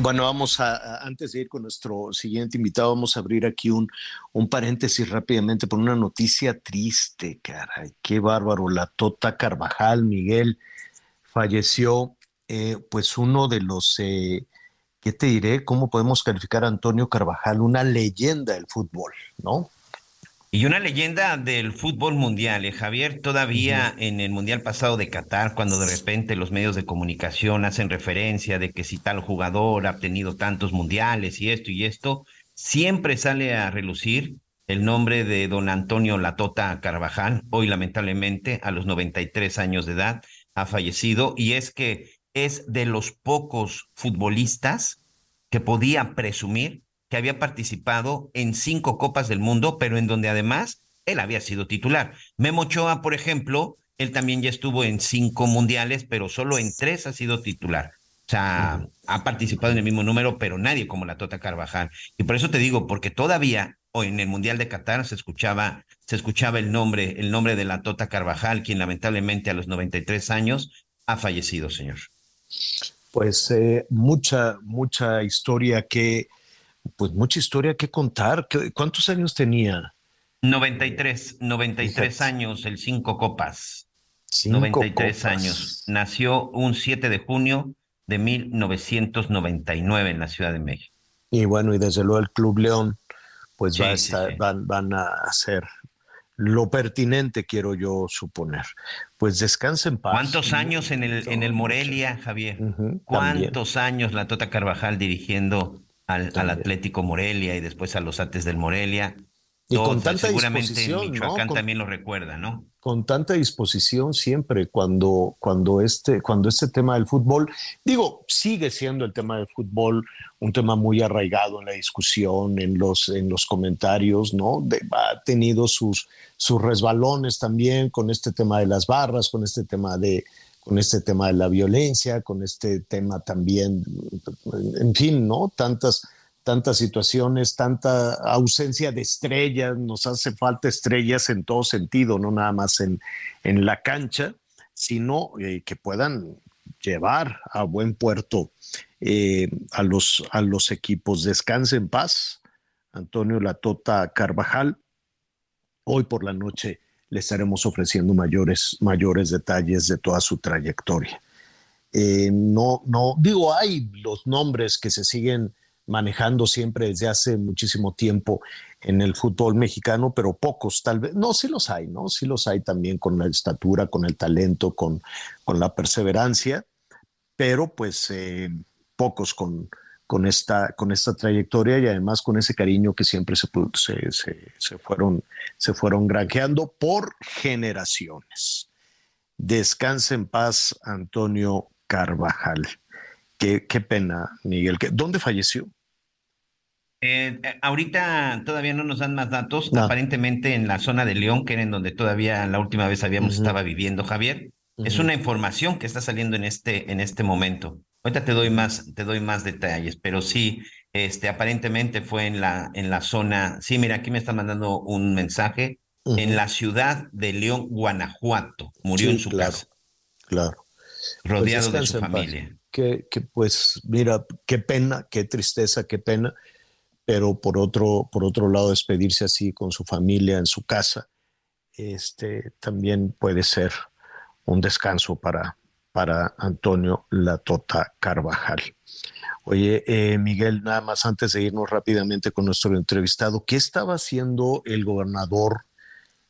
Bueno, vamos a, antes de ir con nuestro siguiente invitado, vamos a abrir aquí un, un paréntesis rápidamente por una noticia triste, caray, qué bárbaro, la Tota Carvajal, Miguel, falleció, eh, pues uno de los, eh, ¿qué te diré? ¿Cómo podemos calificar a Antonio Carvajal? Una leyenda del fútbol, ¿no? Y una leyenda del fútbol mundial, ¿eh, Javier, todavía en el mundial pasado de Qatar, cuando de repente los medios de comunicación hacen referencia de que si tal jugador ha tenido tantos mundiales y esto y esto, siempre sale a relucir el nombre de don Antonio Latota Carvajal, hoy lamentablemente a los 93 años de edad ha fallecido. Y es que es de los pocos futbolistas que podía presumir que había participado en cinco Copas del Mundo, pero en donde además él había sido titular. Memo Ochoa, por ejemplo, él también ya estuvo en cinco mundiales, pero solo en tres ha sido titular. O sea, ha participado en el mismo número, pero nadie como la Tota Carvajal. Y por eso te digo, porque todavía hoy en el Mundial de Qatar se escuchaba, se escuchaba el nombre, el nombre de la Tota Carvajal, quien lamentablemente a los 93 años ha fallecido, señor. Pues eh, mucha, mucha historia que pues mucha historia que contar. ¿Cuántos años tenía? 93, 93 años, el cinco copas. Cinco 93 años. Nació un 7 de junio de 1999 en la Ciudad de México. Y bueno, y desde luego el Club León, pues va a estar, Van, van a hacer lo pertinente, quiero yo suponer. Pues descansen en paz. ¿Cuántos años en el, en el Morelia, Javier? ¿Cuántos años la Tota Carvajal dirigiendo al, al, Atlético Morelia y después a los Ates del Morelia. Y con tanta seguramente disposición, Michoacán ¿no? también lo recuerda, ¿no? Con tanta disposición siempre cuando, cuando, este, cuando este tema del fútbol, digo, sigue siendo el tema del fútbol un tema muy arraigado en la discusión, en los, en los comentarios, ¿no? De, ha tenido sus, sus resbalones también con este tema de las barras, con este tema de, con este tema de la violencia, con este tema también, en fin, ¿no? Tantas, tantas situaciones, tanta ausencia de estrellas, nos hace falta estrellas en todo sentido, no nada más en, en la cancha, sino eh, que puedan llevar a buen puerto eh, a, los, a los equipos. Descanse en paz, Antonio Latota Carvajal. Hoy por la noche le estaremos ofreciendo mayores, mayores detalles de toda su trayectoria. Eh, no, no, digo, hay los nombres que se siguen manejando siempre desde hace muchísimo tiempo en el fútbol mexicano, pero pocos tal vez, no, sí los hay, ¿no? Sí los hay también con la estatura, con el talento, con, con la perseverancia, pero pues eh, pocos con, con esta, con esta trayectoria y además con ese cariño que siempre se, se, se, se, fueron, se fueron granjeando por generaciones. Descanse en paz, Antonio Carvajal. Qué, qué pena, Miguel. ¿Dónde falleció? Eh, ahorita todavía no nos dan más datos. No. Aparentemente en la zona de León, que era en donde todavía la última vez habíamos uh -huh. estaba viviendo, Javier. Uh -huh. Es una información que está saliendo en este, en este momento. Ahorita te doy más, te doy más detalles, pero sí, este, aparentemente fue en la, en la zona. Sí, mira, aquí me está mandando un mensaje. Uh -huh. En la ciudad de León, Guanajuato. Murió sí, en su claro, casa. Claro. Rodeado pues de su familia. Que, que, pues, mira, qué pena, qué tristeza, qué pena. Pero por otro, por otro lado, despedirse así con su familia en su casa, este, también puede ser un descanso para, para Antonio Latota Carvajal. Oye, eh, Miguel, nada más antes de irnos rápidamente con nuestro entrevistado, ¿qué estaba haciendo el gobernador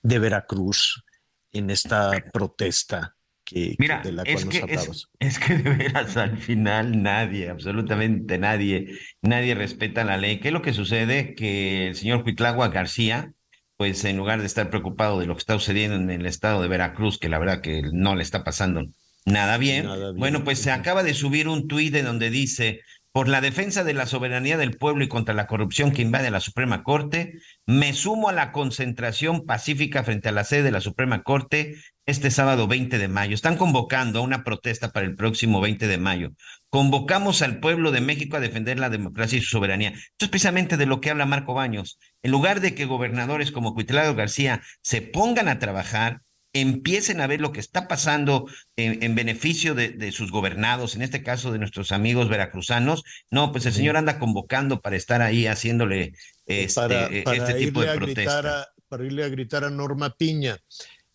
de Veracruz en esta protesta que, Mira, de la es cual que, nos hablabas? Es, es, que de veras al final nadie, absolutamente nadie, nadie respeta la ley. ¿Qué es lo que sucede? Que el señor Huitlagua García, pues en lugar de estar preocupado de lo que está sucediendo en el estado de Veracruz, que la verdad que no le está pasando nada bien, nada bien. bueno, pues se acaba de subir un tuit en donde dice, por la defensa de la soberanía del pueblo y contra la corrupción que invade la Suprema Corte, me sumo a la concentración pacífica frente a la sede de la Suprema Corte este sábado 20 de mayo. Están convocando a una protesta para el próximo 20 de mayo. Convocamos al pueblo de México a defender la democracia y su soberanía. Esto es precisamente de lo que habla Marco Baños. En lugar de que gobernadores como Cuitlado García se pongan a trabajar, empiecen a ver lo que está pasando en, beneficio de, sus gobernados, en este caso de nuestros amigos veracruzanos. No, pues el señor anda convocando para estar ahí haciéndole este, eh, este tipo de protesta. para irle a gritar a Norma Piña.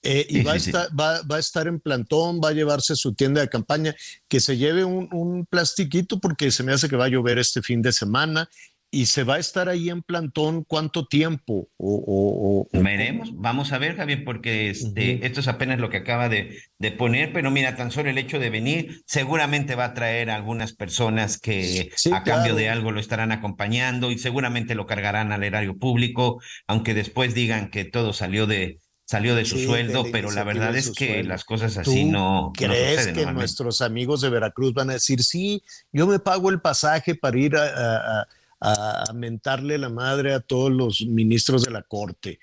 Eh, y va, a estar, va, a estar en plantón, va a llevarse su tienda de campaña, que se lleve un, un plastiquito porque se me hace que va a llover este fin de semana y se va a estar ahí en plantón cuánto tiempo o, veremos vamos a ver Javier porque este, esto es apenas lo que acaba de, de, poner pero mira tan solo el hecho de venir seguramente va a traer a algunas personas que a cambio de algo lo estarán acompañando y seguramente lo cargarán al erario público aunque después digan que todo salió de salió de su sueldo, pero la verdad es que las cosas así no. ¿Crees que nuestros amigos de Veracruz van a decir, sí, yo me pago el pasaje para ir a a, mentarle la madre a todos los ministros de la corte.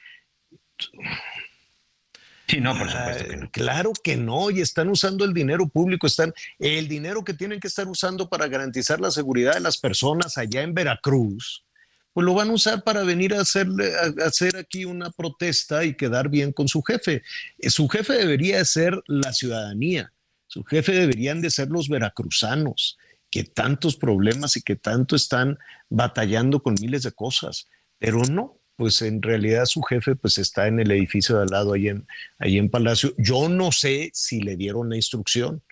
Sí, no, por supuesto que no. Claro que no, y están usando el dinero público, están el dinero que tienen que estar usando para garantizar la seguridad de las personas allá en Veracruz, pues lo van a usar para venir a, hacerle, a hacer aquí una protesta y quedar bien con su jefe. Eh, su jefe debería ser la ciudadanía, su jefe deberían de ser los veracruzanos que tantos problemas y que tanto están batallando con miles de cosas, pero no, pues en realidad su jefe pues está en el edificio de al lado, ahí en, ahí en Palacio. Yo no sé si le dieron la instrucción,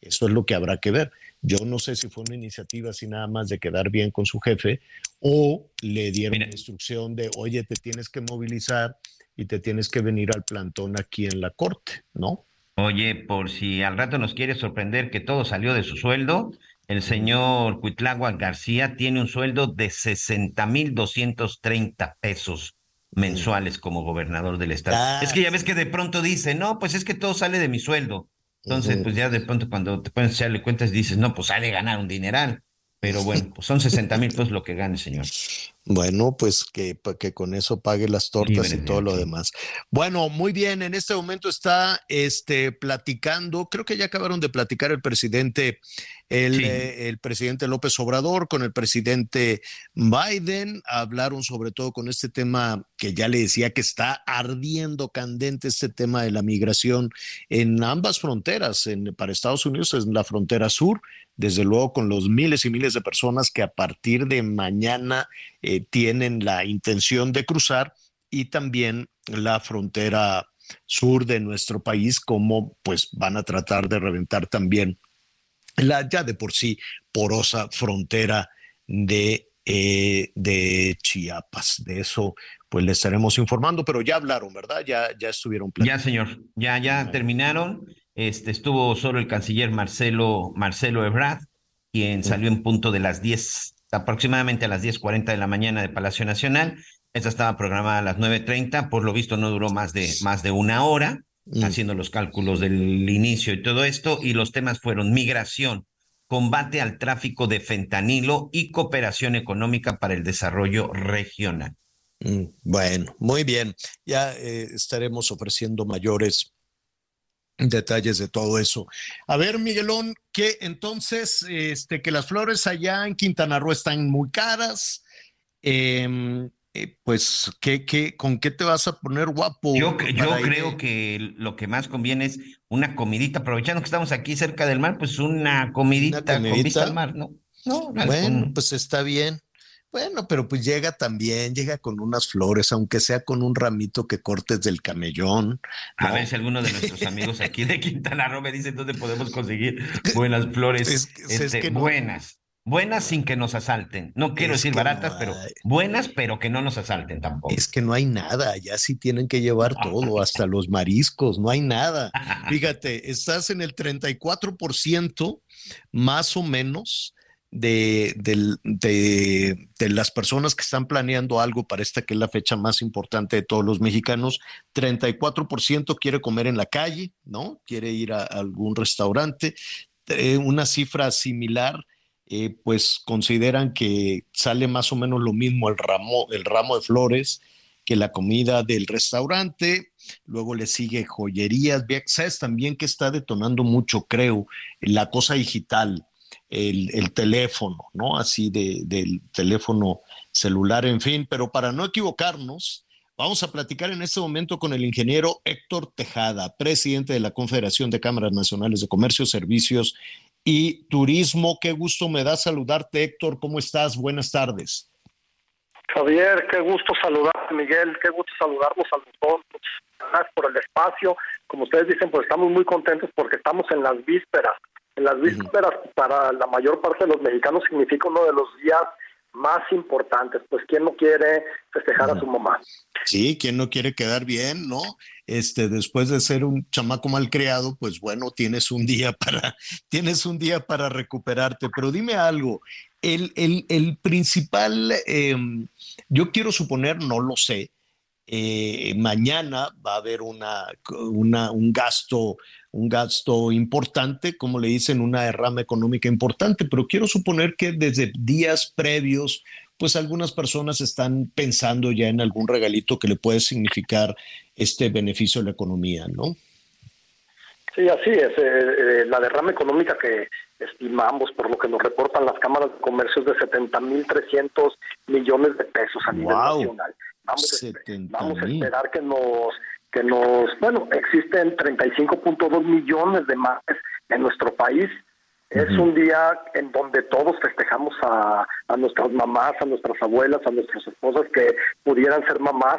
eso es lo que habrá que ver. Yo no sé si fue una iniciativa así nada más de quedar bien con su jefe o le dieron la instrucción de, oye, te tienes que movilizar y te tienes que venir al plantón aquí en la corte, ¿no? Oye, por si al rato nos quiere sorprender que todo salió de su sueldo, el señor Cuitlagua García tiene un sueldo de 60 mil 230 pesos mensuales como gobernador del estado. Es que ya ves que de pronto dice, no, pues es que todo sale de mi sueldo. Entonces, pues ya de pronto cuando te pones a cuentas dices, no, pues sale ganar un dineral. Pero bueno, pues son 60 mil pesos lo que gane, señor. Bueno, pues que, que con eso pague las tortas y todo lo demás. Bueno, muy bien, en este momento está este, platicando, creo que ya acabaron de platicar el presidente, el, eh, el presidente López Obrador con el presidente Biden, hablaron sobre todo con este tema que ya le decía que está ardiendo candente este tema de la migración en ambas fronteras, en, para Estados Unidos en la frontera sur desde luego con los miles y miles de personas que a partir de mañana eh, tienen la intención de cruzar y también la frontera sur de nuestro país, como pues van a tratar de reventar también la ya de por sí porosa frontera de, eh, de Chiapas. De eso pues le estaremos informando, pero ya hablaron, ¿verdad? Ya, ya estuvieron Ya, señor, ya, ya terminaron. Este, estuvo solo el canciller Marcelo, Marcelo Ebrard, quien salió en punto de las 10, aproximadamente a las 10.40 de la mañana de Palacio Nacional. Esta estaba programada a las 9.30, por lo visto no duró más de, más de una hora, mm. haciendo los cálculos del inicio y todo esto, y los temas fueron migración, combate al tráfico de fentanilo y cooperación económica para el desarrollo regional. Mm, bueno, muy bien. Ya eh, estaremos ofreciendo mayores detalles de todo eso. A ver, Miguelón, que entonces, este, que las flores allá en Quintana Roo están muy caras. Em, eh, pues, ¿qué, qué, con qué te vas a poner guapo? Yo, yo creo que lo que más conviene es una comidita, aprovechando que estamos aquí cerca del mar, pues una comidita, comidita? al mar, ¿no? No, bueno, pues está bien. Bueno, pero pues llega también, llega con unas flores, aunque sea con un ramito que cortes del camellón. A ver si alguno de nuestros amigos aquí de Quintana Roo me dice dónde podemos conseguir buenas flores. Este, buenas. Buenas sin que nos asalten. No quiero decir baratas, pero buenas, pero que no nos asalten tampoco. Es que no hay nada, ya sí tienen que llevar todo, hasta los mariscos, no hay nada. Fíjate, estás en el 34% más o menos de, las personas que están planeando algo para esta que es la fecha más importante de todos los mexicanos, 34% quiere comer en la calle, ¿no? Quiere ir a, algún restaurante. Eh, una cifra similar, eh, pues consideran que sale más o menos lo mismo el ramo, el ramo de flores que la comida del restaurante, luego le sigue joyerías, sabes también que está detonando mucho, creo, la cosa digital, el, teléfono, ¿no? Así de, del teléfono celular, en fin, pero para no equivocarnos, Vamos a platicar en este momento con el ingeniero Héctor Tejada, presidente de la Confederación de Cámaras Nacionales de Comercio, Servicios y Turismo. Qué gusto me da saludarte, Héctor. ¿Cómo estás? Buenas tardes. Javier, qué gusto saludarte, Miguel. Qué gusto saludarlos a los dos. Gracias por el espacio. Como ustedes dicen, pues estamos muy contentos porque estamos en las vísperas. En las vísperas, para la mayor parte de los mexicanos, significa uno de los días más importantes. Pues, ¿quién no quiere festejar a su mamá? Sí, ¿quién no quiere quedar bien, no? Este, después de ser un chamaco mal criado, pues bueno, tienes un día para, tienes un día para recuperarte. Pero dime algo, el, el, el principal, em, yo quiero suponer, no lo sé, eh, mañana va a haber una, una, un gasto un gasto importante, como le dicen, una derrama económica importante, pero quiero suponer que desde días previos, pues algunas personas están pensando ya en algún regalito que le puede significar este beneficio a la economía, ¿no? Sí, así es. Eh, eh, la derrama económica que estimamos, por lo que nos reportan las cámaras de comercio, es de 70.300 millones de pesos a nivel nacional. Vamos, vamos a esperar que nos que nos, bueno, existen 35.2 millones de madres en nuestro país. Es un día en donde todos festejamos a, a nuestras mamás, a nuestras abuelas, a nuestras esposas que pudieran ser mamás.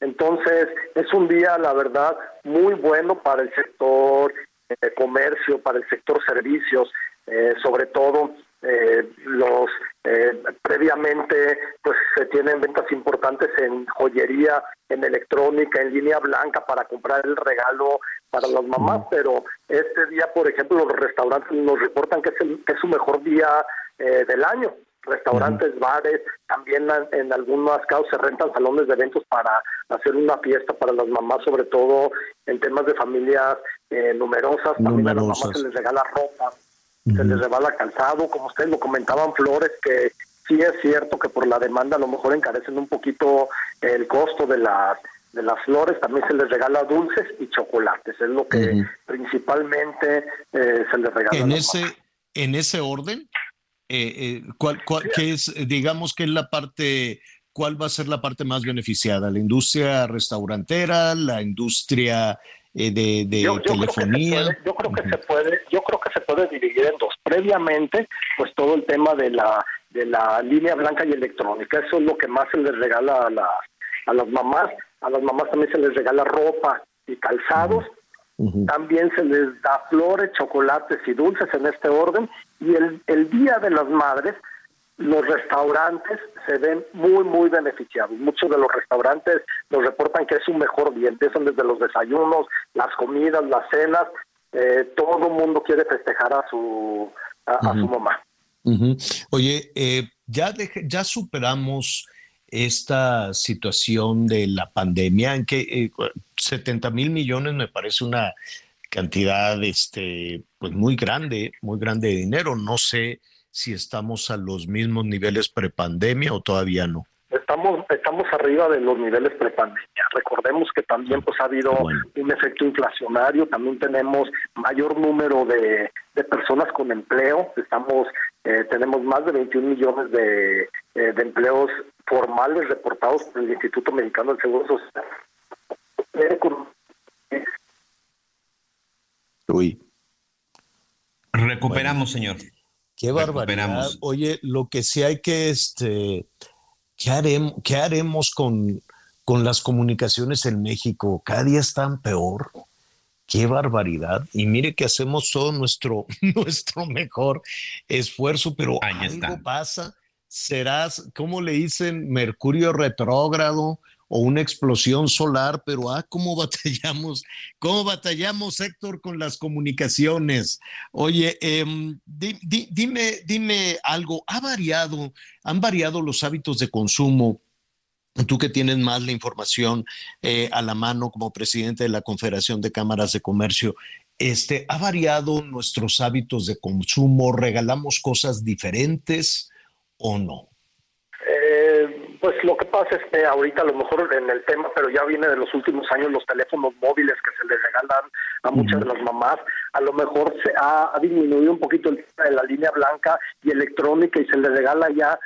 Entonces, es un día, la verdad, muy bueno para el sector de comercio, para el sector servicios, eh, sobre todo eh, los eh, previamente pues se tienen ventas importantes en joyería, en electrónica, en línea blanca para comprar el regalo para las mamás, pero este día, por ejemplo, los restaurantes nos reportan que es, el, que es su mejor día eh, del año. Restaurantes, bares, también en algunos casos se rentan salones de eventos para hacer una fiesta para las mamás, sobre todo en temas de familias eh, numerosas. También a las mamás se les regala ropa se les rebala calzado, como ustedes lo comentaban, flores, que sí es cierto que por la demanda a lo mejor encarecen un poquito el costo de las de las flores, también se les regala dulces y chocolates, es lo que principalmente eh, se les regala. En ese, en ese orden, eh, eh, ¿cuál, cuál, qué es, digamos que es la parte, cuál va a ser la parte más beneficiada? ¿La industria restaurantera, la industria eh, de, telefonía. yo creo que se puede, yo creo que se puede dividir en dos. Previamente, pues todo el tema de la de la línea blanca y electrónica, eso es lo que más se les regala a las a las mamás. A las mamás también se les regala ropa y calzados. También se les da flores, chocolates y dulces en este orden. Y el, el Día de las Madres los restaurantes se ven muy, muy beneficiados. Muchos de los restaurantes nos reportan que es un mejor día. Empiezan desde los desayunos, las comidas, las cenas. Eh, todo el mundo quiere festejar a su, a, su mamá. Oye, eh, ya, ya superamos esta situación de la pandemia, en que 70 eh, mil millones me parece una cantidad este, pues muy grande, muy grande de dinero. No sé si estamos a los mismos niveles prepandemia o todavía no? Estamos, estamos arriba de los niveles prepandemia. Recordemos que también pues ha habido un efecto inflacionario, también tenemos mayor número de, personas con empleo, estamos eh, tenemos más de 21 millones de, eh, de empleos formales reportados por el Instituto Mexicano del Seguro Social. Uy. Recuperamos, señor. Qué barbaridad. Oye, lo que sí hay que, este, ¿qué haremos, qué haremos con, con las comunicaciones en México? Cada día están peor. Qué barbaridad. Y mire que hacemos todo nuestro, nuestro mejor esfuerzo, pero algo pasa. Serás, ¿cómo le dicen? Mercurio retrógrado o una explosión solar, pero ah, cómo batallamos, cómo batallamos, Héctor, con las comunicaciones. Oye, em, dime, dime algo, ¿ha variado, han variado los hábitos de consumo? Tú que tienes más la información eh, a la mano como presidente de la Confederación de Cámaras de Comercio, este, ¿ha variado nuestros hábitos de consumo? ¿Regalamos cosas diferentes o no? Pasa es que ahorita a lo mejor en el tema, pero ya viene de los últimos años los teléfonos móviles que se les regalan a muchas de las mamás, a lo mejor se ha, disminuido un poquito el tema de la línea blanca y electrónica y se les regala ya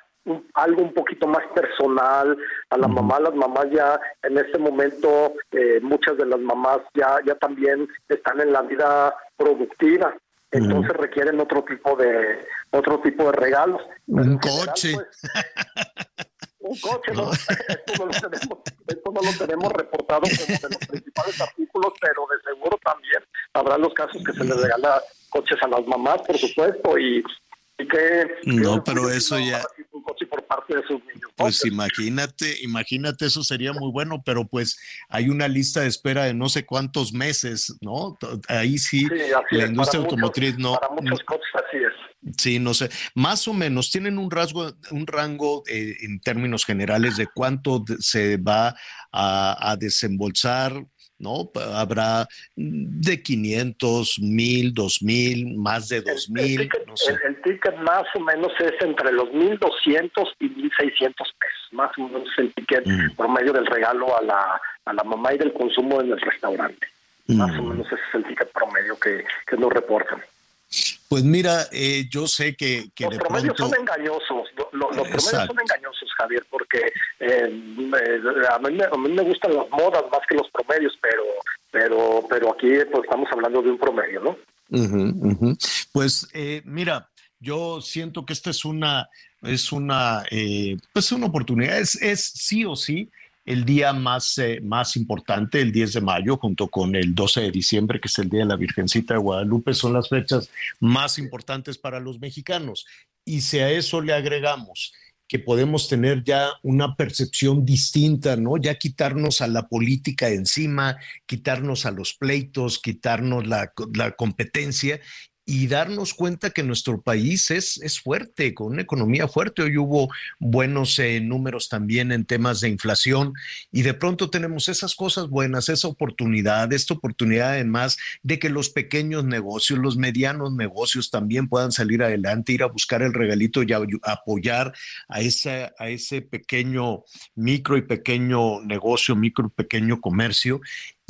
algo un poquito más personal a la mamá. Las mamás ya en este momento, eh, muchas de las mamás ya, ya también están en la vida productiva. Entonces requieren otro tipo de otro tipo de regalos. Un coche. Pues, un coche, ¿no? esto, no lo tenemos, esto no lo tenemos reportado como de los principales artículos, pero de seguro también habrá los casos que se les regala coches a las mamás, por supuesto, y, que... No, pero eso ya... Un coche por parte de sus niños. Pues imagínate, imagínate, eso sería muy bueno, pero pues hay una lista de espera de no sé cuántos meses, ¿no? Ahí sí, la industria automotriz no... Para muchos coches así es. Sí, no sé, más o menos tienen un rasgo, un rango eh, en términos generales de cuánto se va a, a desembolsar ¿no? Habrá de 500, 1000, 2000, más de 2000. El, el, ticket, no sé. el, el, ticket más o menos es entre los 1200 y 1600 pesos, más o menos el ticket mm. promedio del regalo a la, a la mamá y del consumo en el restaurante. Mm. Más o menos ese es el ticket promedio que, que nos reportan. Pues mira, eh, yo sé que, que los de promedios pronto... son engañosos, los, los promedios son engañosos, Javier, porque eh, eh, a, mí, a, mí, me gustan las modas más que los promedios, pero pero pero aquí pues estamos hablando de un promedio, ¿no? Uh -huh, uh -huh. Pues eh, mira, yo siento que esta es una es una pues una oportunidad, es, es sí o sí el día más, eh, más importante, el 10 de mayo, junto con el 12 de diciembre, que es el Día de la Virgencita de Guadalupe, son las fechas más importantes para los mexicanos. Y si a eso le agregamos que podemos tener ya una percepción distinta, ¿no? Ya quitarnos a la política encima, quitarnos a los pleitos, quitarnos la, la competencia y darnos cuenta que nuestro país es, es fuerte, con una economía fuerte. Hoy hubo buenos eh, números también en temas de inflación y de pronto tenemos esas cosas buenas, esa oportunidad, esta oportunidad además de que los pequeños negocios, los medianos negocios también puedan salir adelante, ir a buscar el regalito y a, apoyar a, a ese pequeño micro y pequeño negocio, micro y pequeño comercio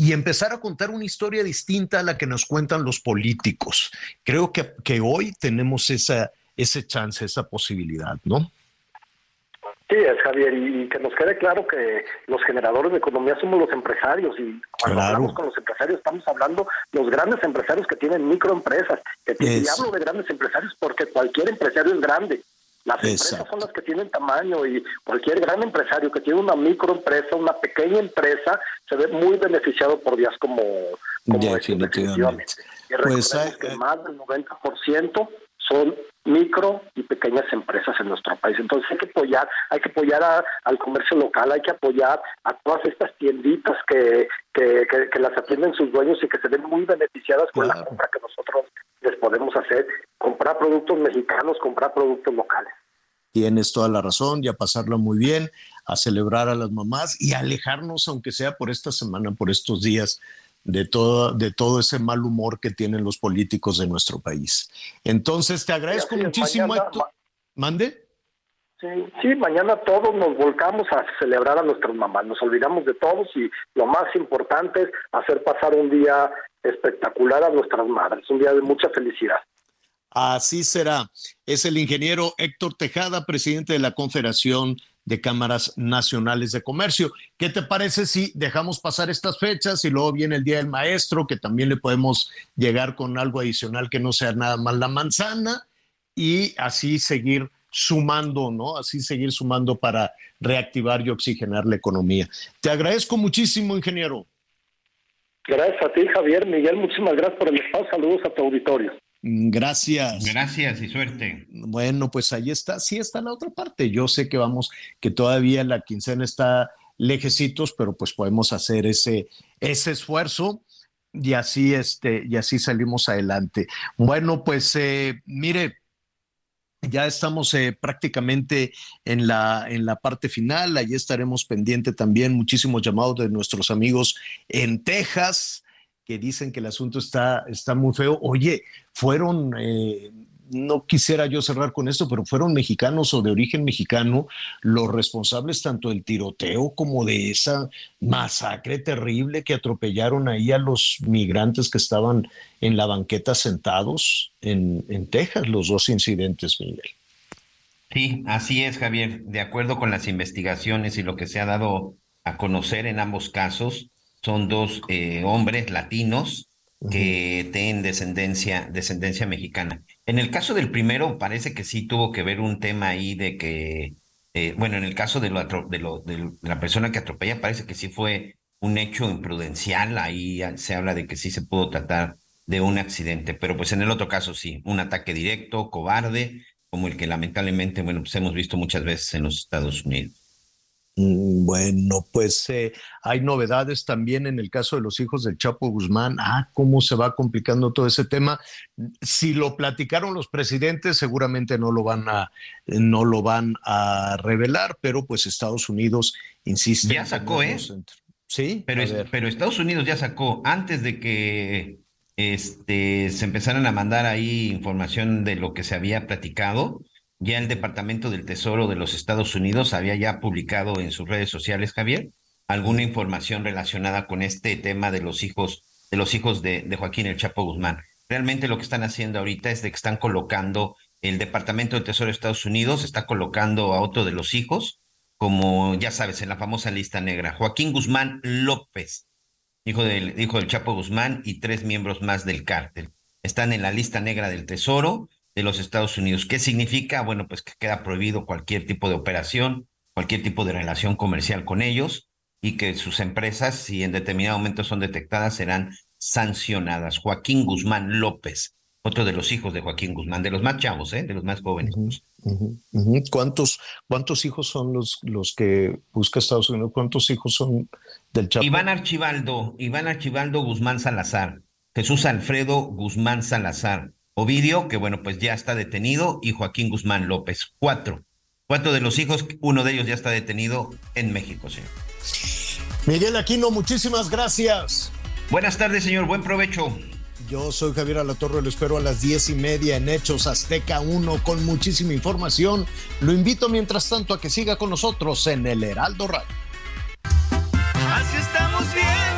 y empezar a contar una historia distinta a la que nos cuentan los políticos. Creo que, que hoy tenemos esa, ese chance, esa posibilidad, ¿no? Sí, es Javier, y que nos quede claro que los generadores de economía somos los empresarios y cuando Claro. hablamos con los empresarios estamos hablando los grandes empresarios que tienen microempresas. Que y hablo de grandes empresarios porque cualquier empresario es grande. Las empresas son las que tienen tamaño y cualquier gran empresario que tiene una microempresa, una pequeña empresa, se ve muy beneficiado por días como, como estos, Definitivamente. Y Pues recordemos que más del 90% son micro y pequeñas empresas en nuestro país. Entonces hay que apoyar, hay que apoyar a- al comercio local, hay que apoyar a todas estas tienditas que, que, que- que las atienden sus dueños y que se ven muy beneficiadas con la compra que nosotros les podemos hacer, comprar productos mexicanos, comprar productos locales. Tienes toda la razón, y a pasarla muy bien, a celebrar a las mamás y a alejarnos, aunque sea por esta semana, por estos días, de todo, de todo ese mal humor que tienen los políticos de nuestro país. Entonces, te agradezco es, muchísimo. mañana-. ¿Mande? Sí, sí, mañana todos nos volcamos a celebrar a nuestras mamás, nos olvidamos de todos y lo más importante es hacer pasar un día espectacular a nuestras madres, un día de mucha felicidad. Así será. Es el ingeniero Héctor Tejada, presidente de la Confederación de Cámaras Nacionales de Comercio. ¿Qué te parece si dejamos pasar estas fechas y luego viene el Día del Maestro, que también le podemos llegar con algo adicional que no sea nada más la manzana y así seguir sumando, ¿no? Así seguir sumando para reactivar y oxigenar la economía. Te agradezco muchísimo, ingeniero. Gracias a ti, Javier. Miguel, muchísimas gracias por el espacio. Saludos a tu auditorio. Gracias. Gracias y suerte. Bueno, pues ahí está, sí está la otra parte. Yo sé que vamos, que todavía la quincena está lejecitos, pero pues podemos hacer ese, ese esfuerzo y así, este, y así salimos adelante. Bueno, pues eh, mire, ya estamos eh, prácticamente en la, en la parte final. Allí estaremos pendiente también muchísimos llamados de nuestros amigos en Texas que dicen que el asunto está, está muy feo. Oye, fueron, eh, no quisiera yo cerrar con esto, pero fueron mexicanos o de origen mexicano los responsables tanto del tiroteo como de esa masacre terrible que atropellaron ahí a los migrantes que estaban en la banqueta sentados en, en Texas, los dos incidentes, Miguel. Sí, así es, Javier. De acuerdo con las investigaciones y lo que se ha dado a conocer en ambos casos, son dos eh, hombres latinos que tienen descendencia, descendencia mexicana. En el caso del primero, parece que sí tuvo que ver un tema ahí de que, eh, bueno, en el caso de, lo, de, lo, de la persona que atropella, parece que sí fue un hecho imprudencial. Ahí se habla de que sí se pudo tratar de un accidente, pero pues en el otro caso sí, un ataque directo, cobarde, como el que lamentablemente, bueno, pues hemos visto muchas veces en los Estados Unidos. Mm, bueno, pues eh, hay novedades también en el caso de los hijos del Chapo Guzmán. Ah, cómo se va complicando todo ese tema. Si lo platicaron los presidentes, seguramente no lo van a, no lo van a revelar, pero pues Estados Unidos insiste. Ya sacó, ¿eh? Sí. Pero, pero Estados Unidos ya sacó antes de que este, se empezaron a mandar ahí información de lo que se había platicado ya el Departamento del Tesoro de los Estados Unidos había ya publicado en sus redes sociales, Javier, alguna información relacionada con este tema de los hijos, de los hijos de, Joaquín El Chapo Guzmán. Realmente lo que están haciendo ahorita es de que están colocando, el Departamento del Tesoro de Estados Unidos está colocando a otro de los hijos, como ya sabes, en la famosa lista negra, Joaquín Guzmán López, hijo del, hijo del Chapo Guzmán, y tres miembros más del cártel. Están en la lista negra del Tesoro de los Estados Unidos. ¿Qué significa? Bueno, pues que queda prohibido cualquier tipo de operación, cualquier tipo de relación comercial con ellos y que sus empresas, si en determinado momento son detectadas, serán sancionadas. Joaquín Guzmán López, otro de los hijos de Joaquín Guzmán, de los más chavos, ¿eh? de los más jóvenes. ¿Cuántos, ¿Cuántos hijos son los, los que busca Estados Unidos? ¿Cuántos hijos son del Chapo? Iván Archibaldo, Iván Archibaldo Guzmán Salazar, Jesús Alfredo Guzmán Salazar, Ovidio, que bueno, pues ya está detenido, y Joaquín Guzmán López. Cuatro. Cuatro de los hijos, uno de ellos ya está detenido en México, señor. Miguel Aquino, muchísimas gracias. Buenas tardes, señor. Buen provecho. Yo soy Javier Alatorre, lo espero a las diez y media en Hechos Azteca 1 con muchísima información. Lo invito mientras tanto a que siga con nosotros en el Heraldo Radio. Así estamos bien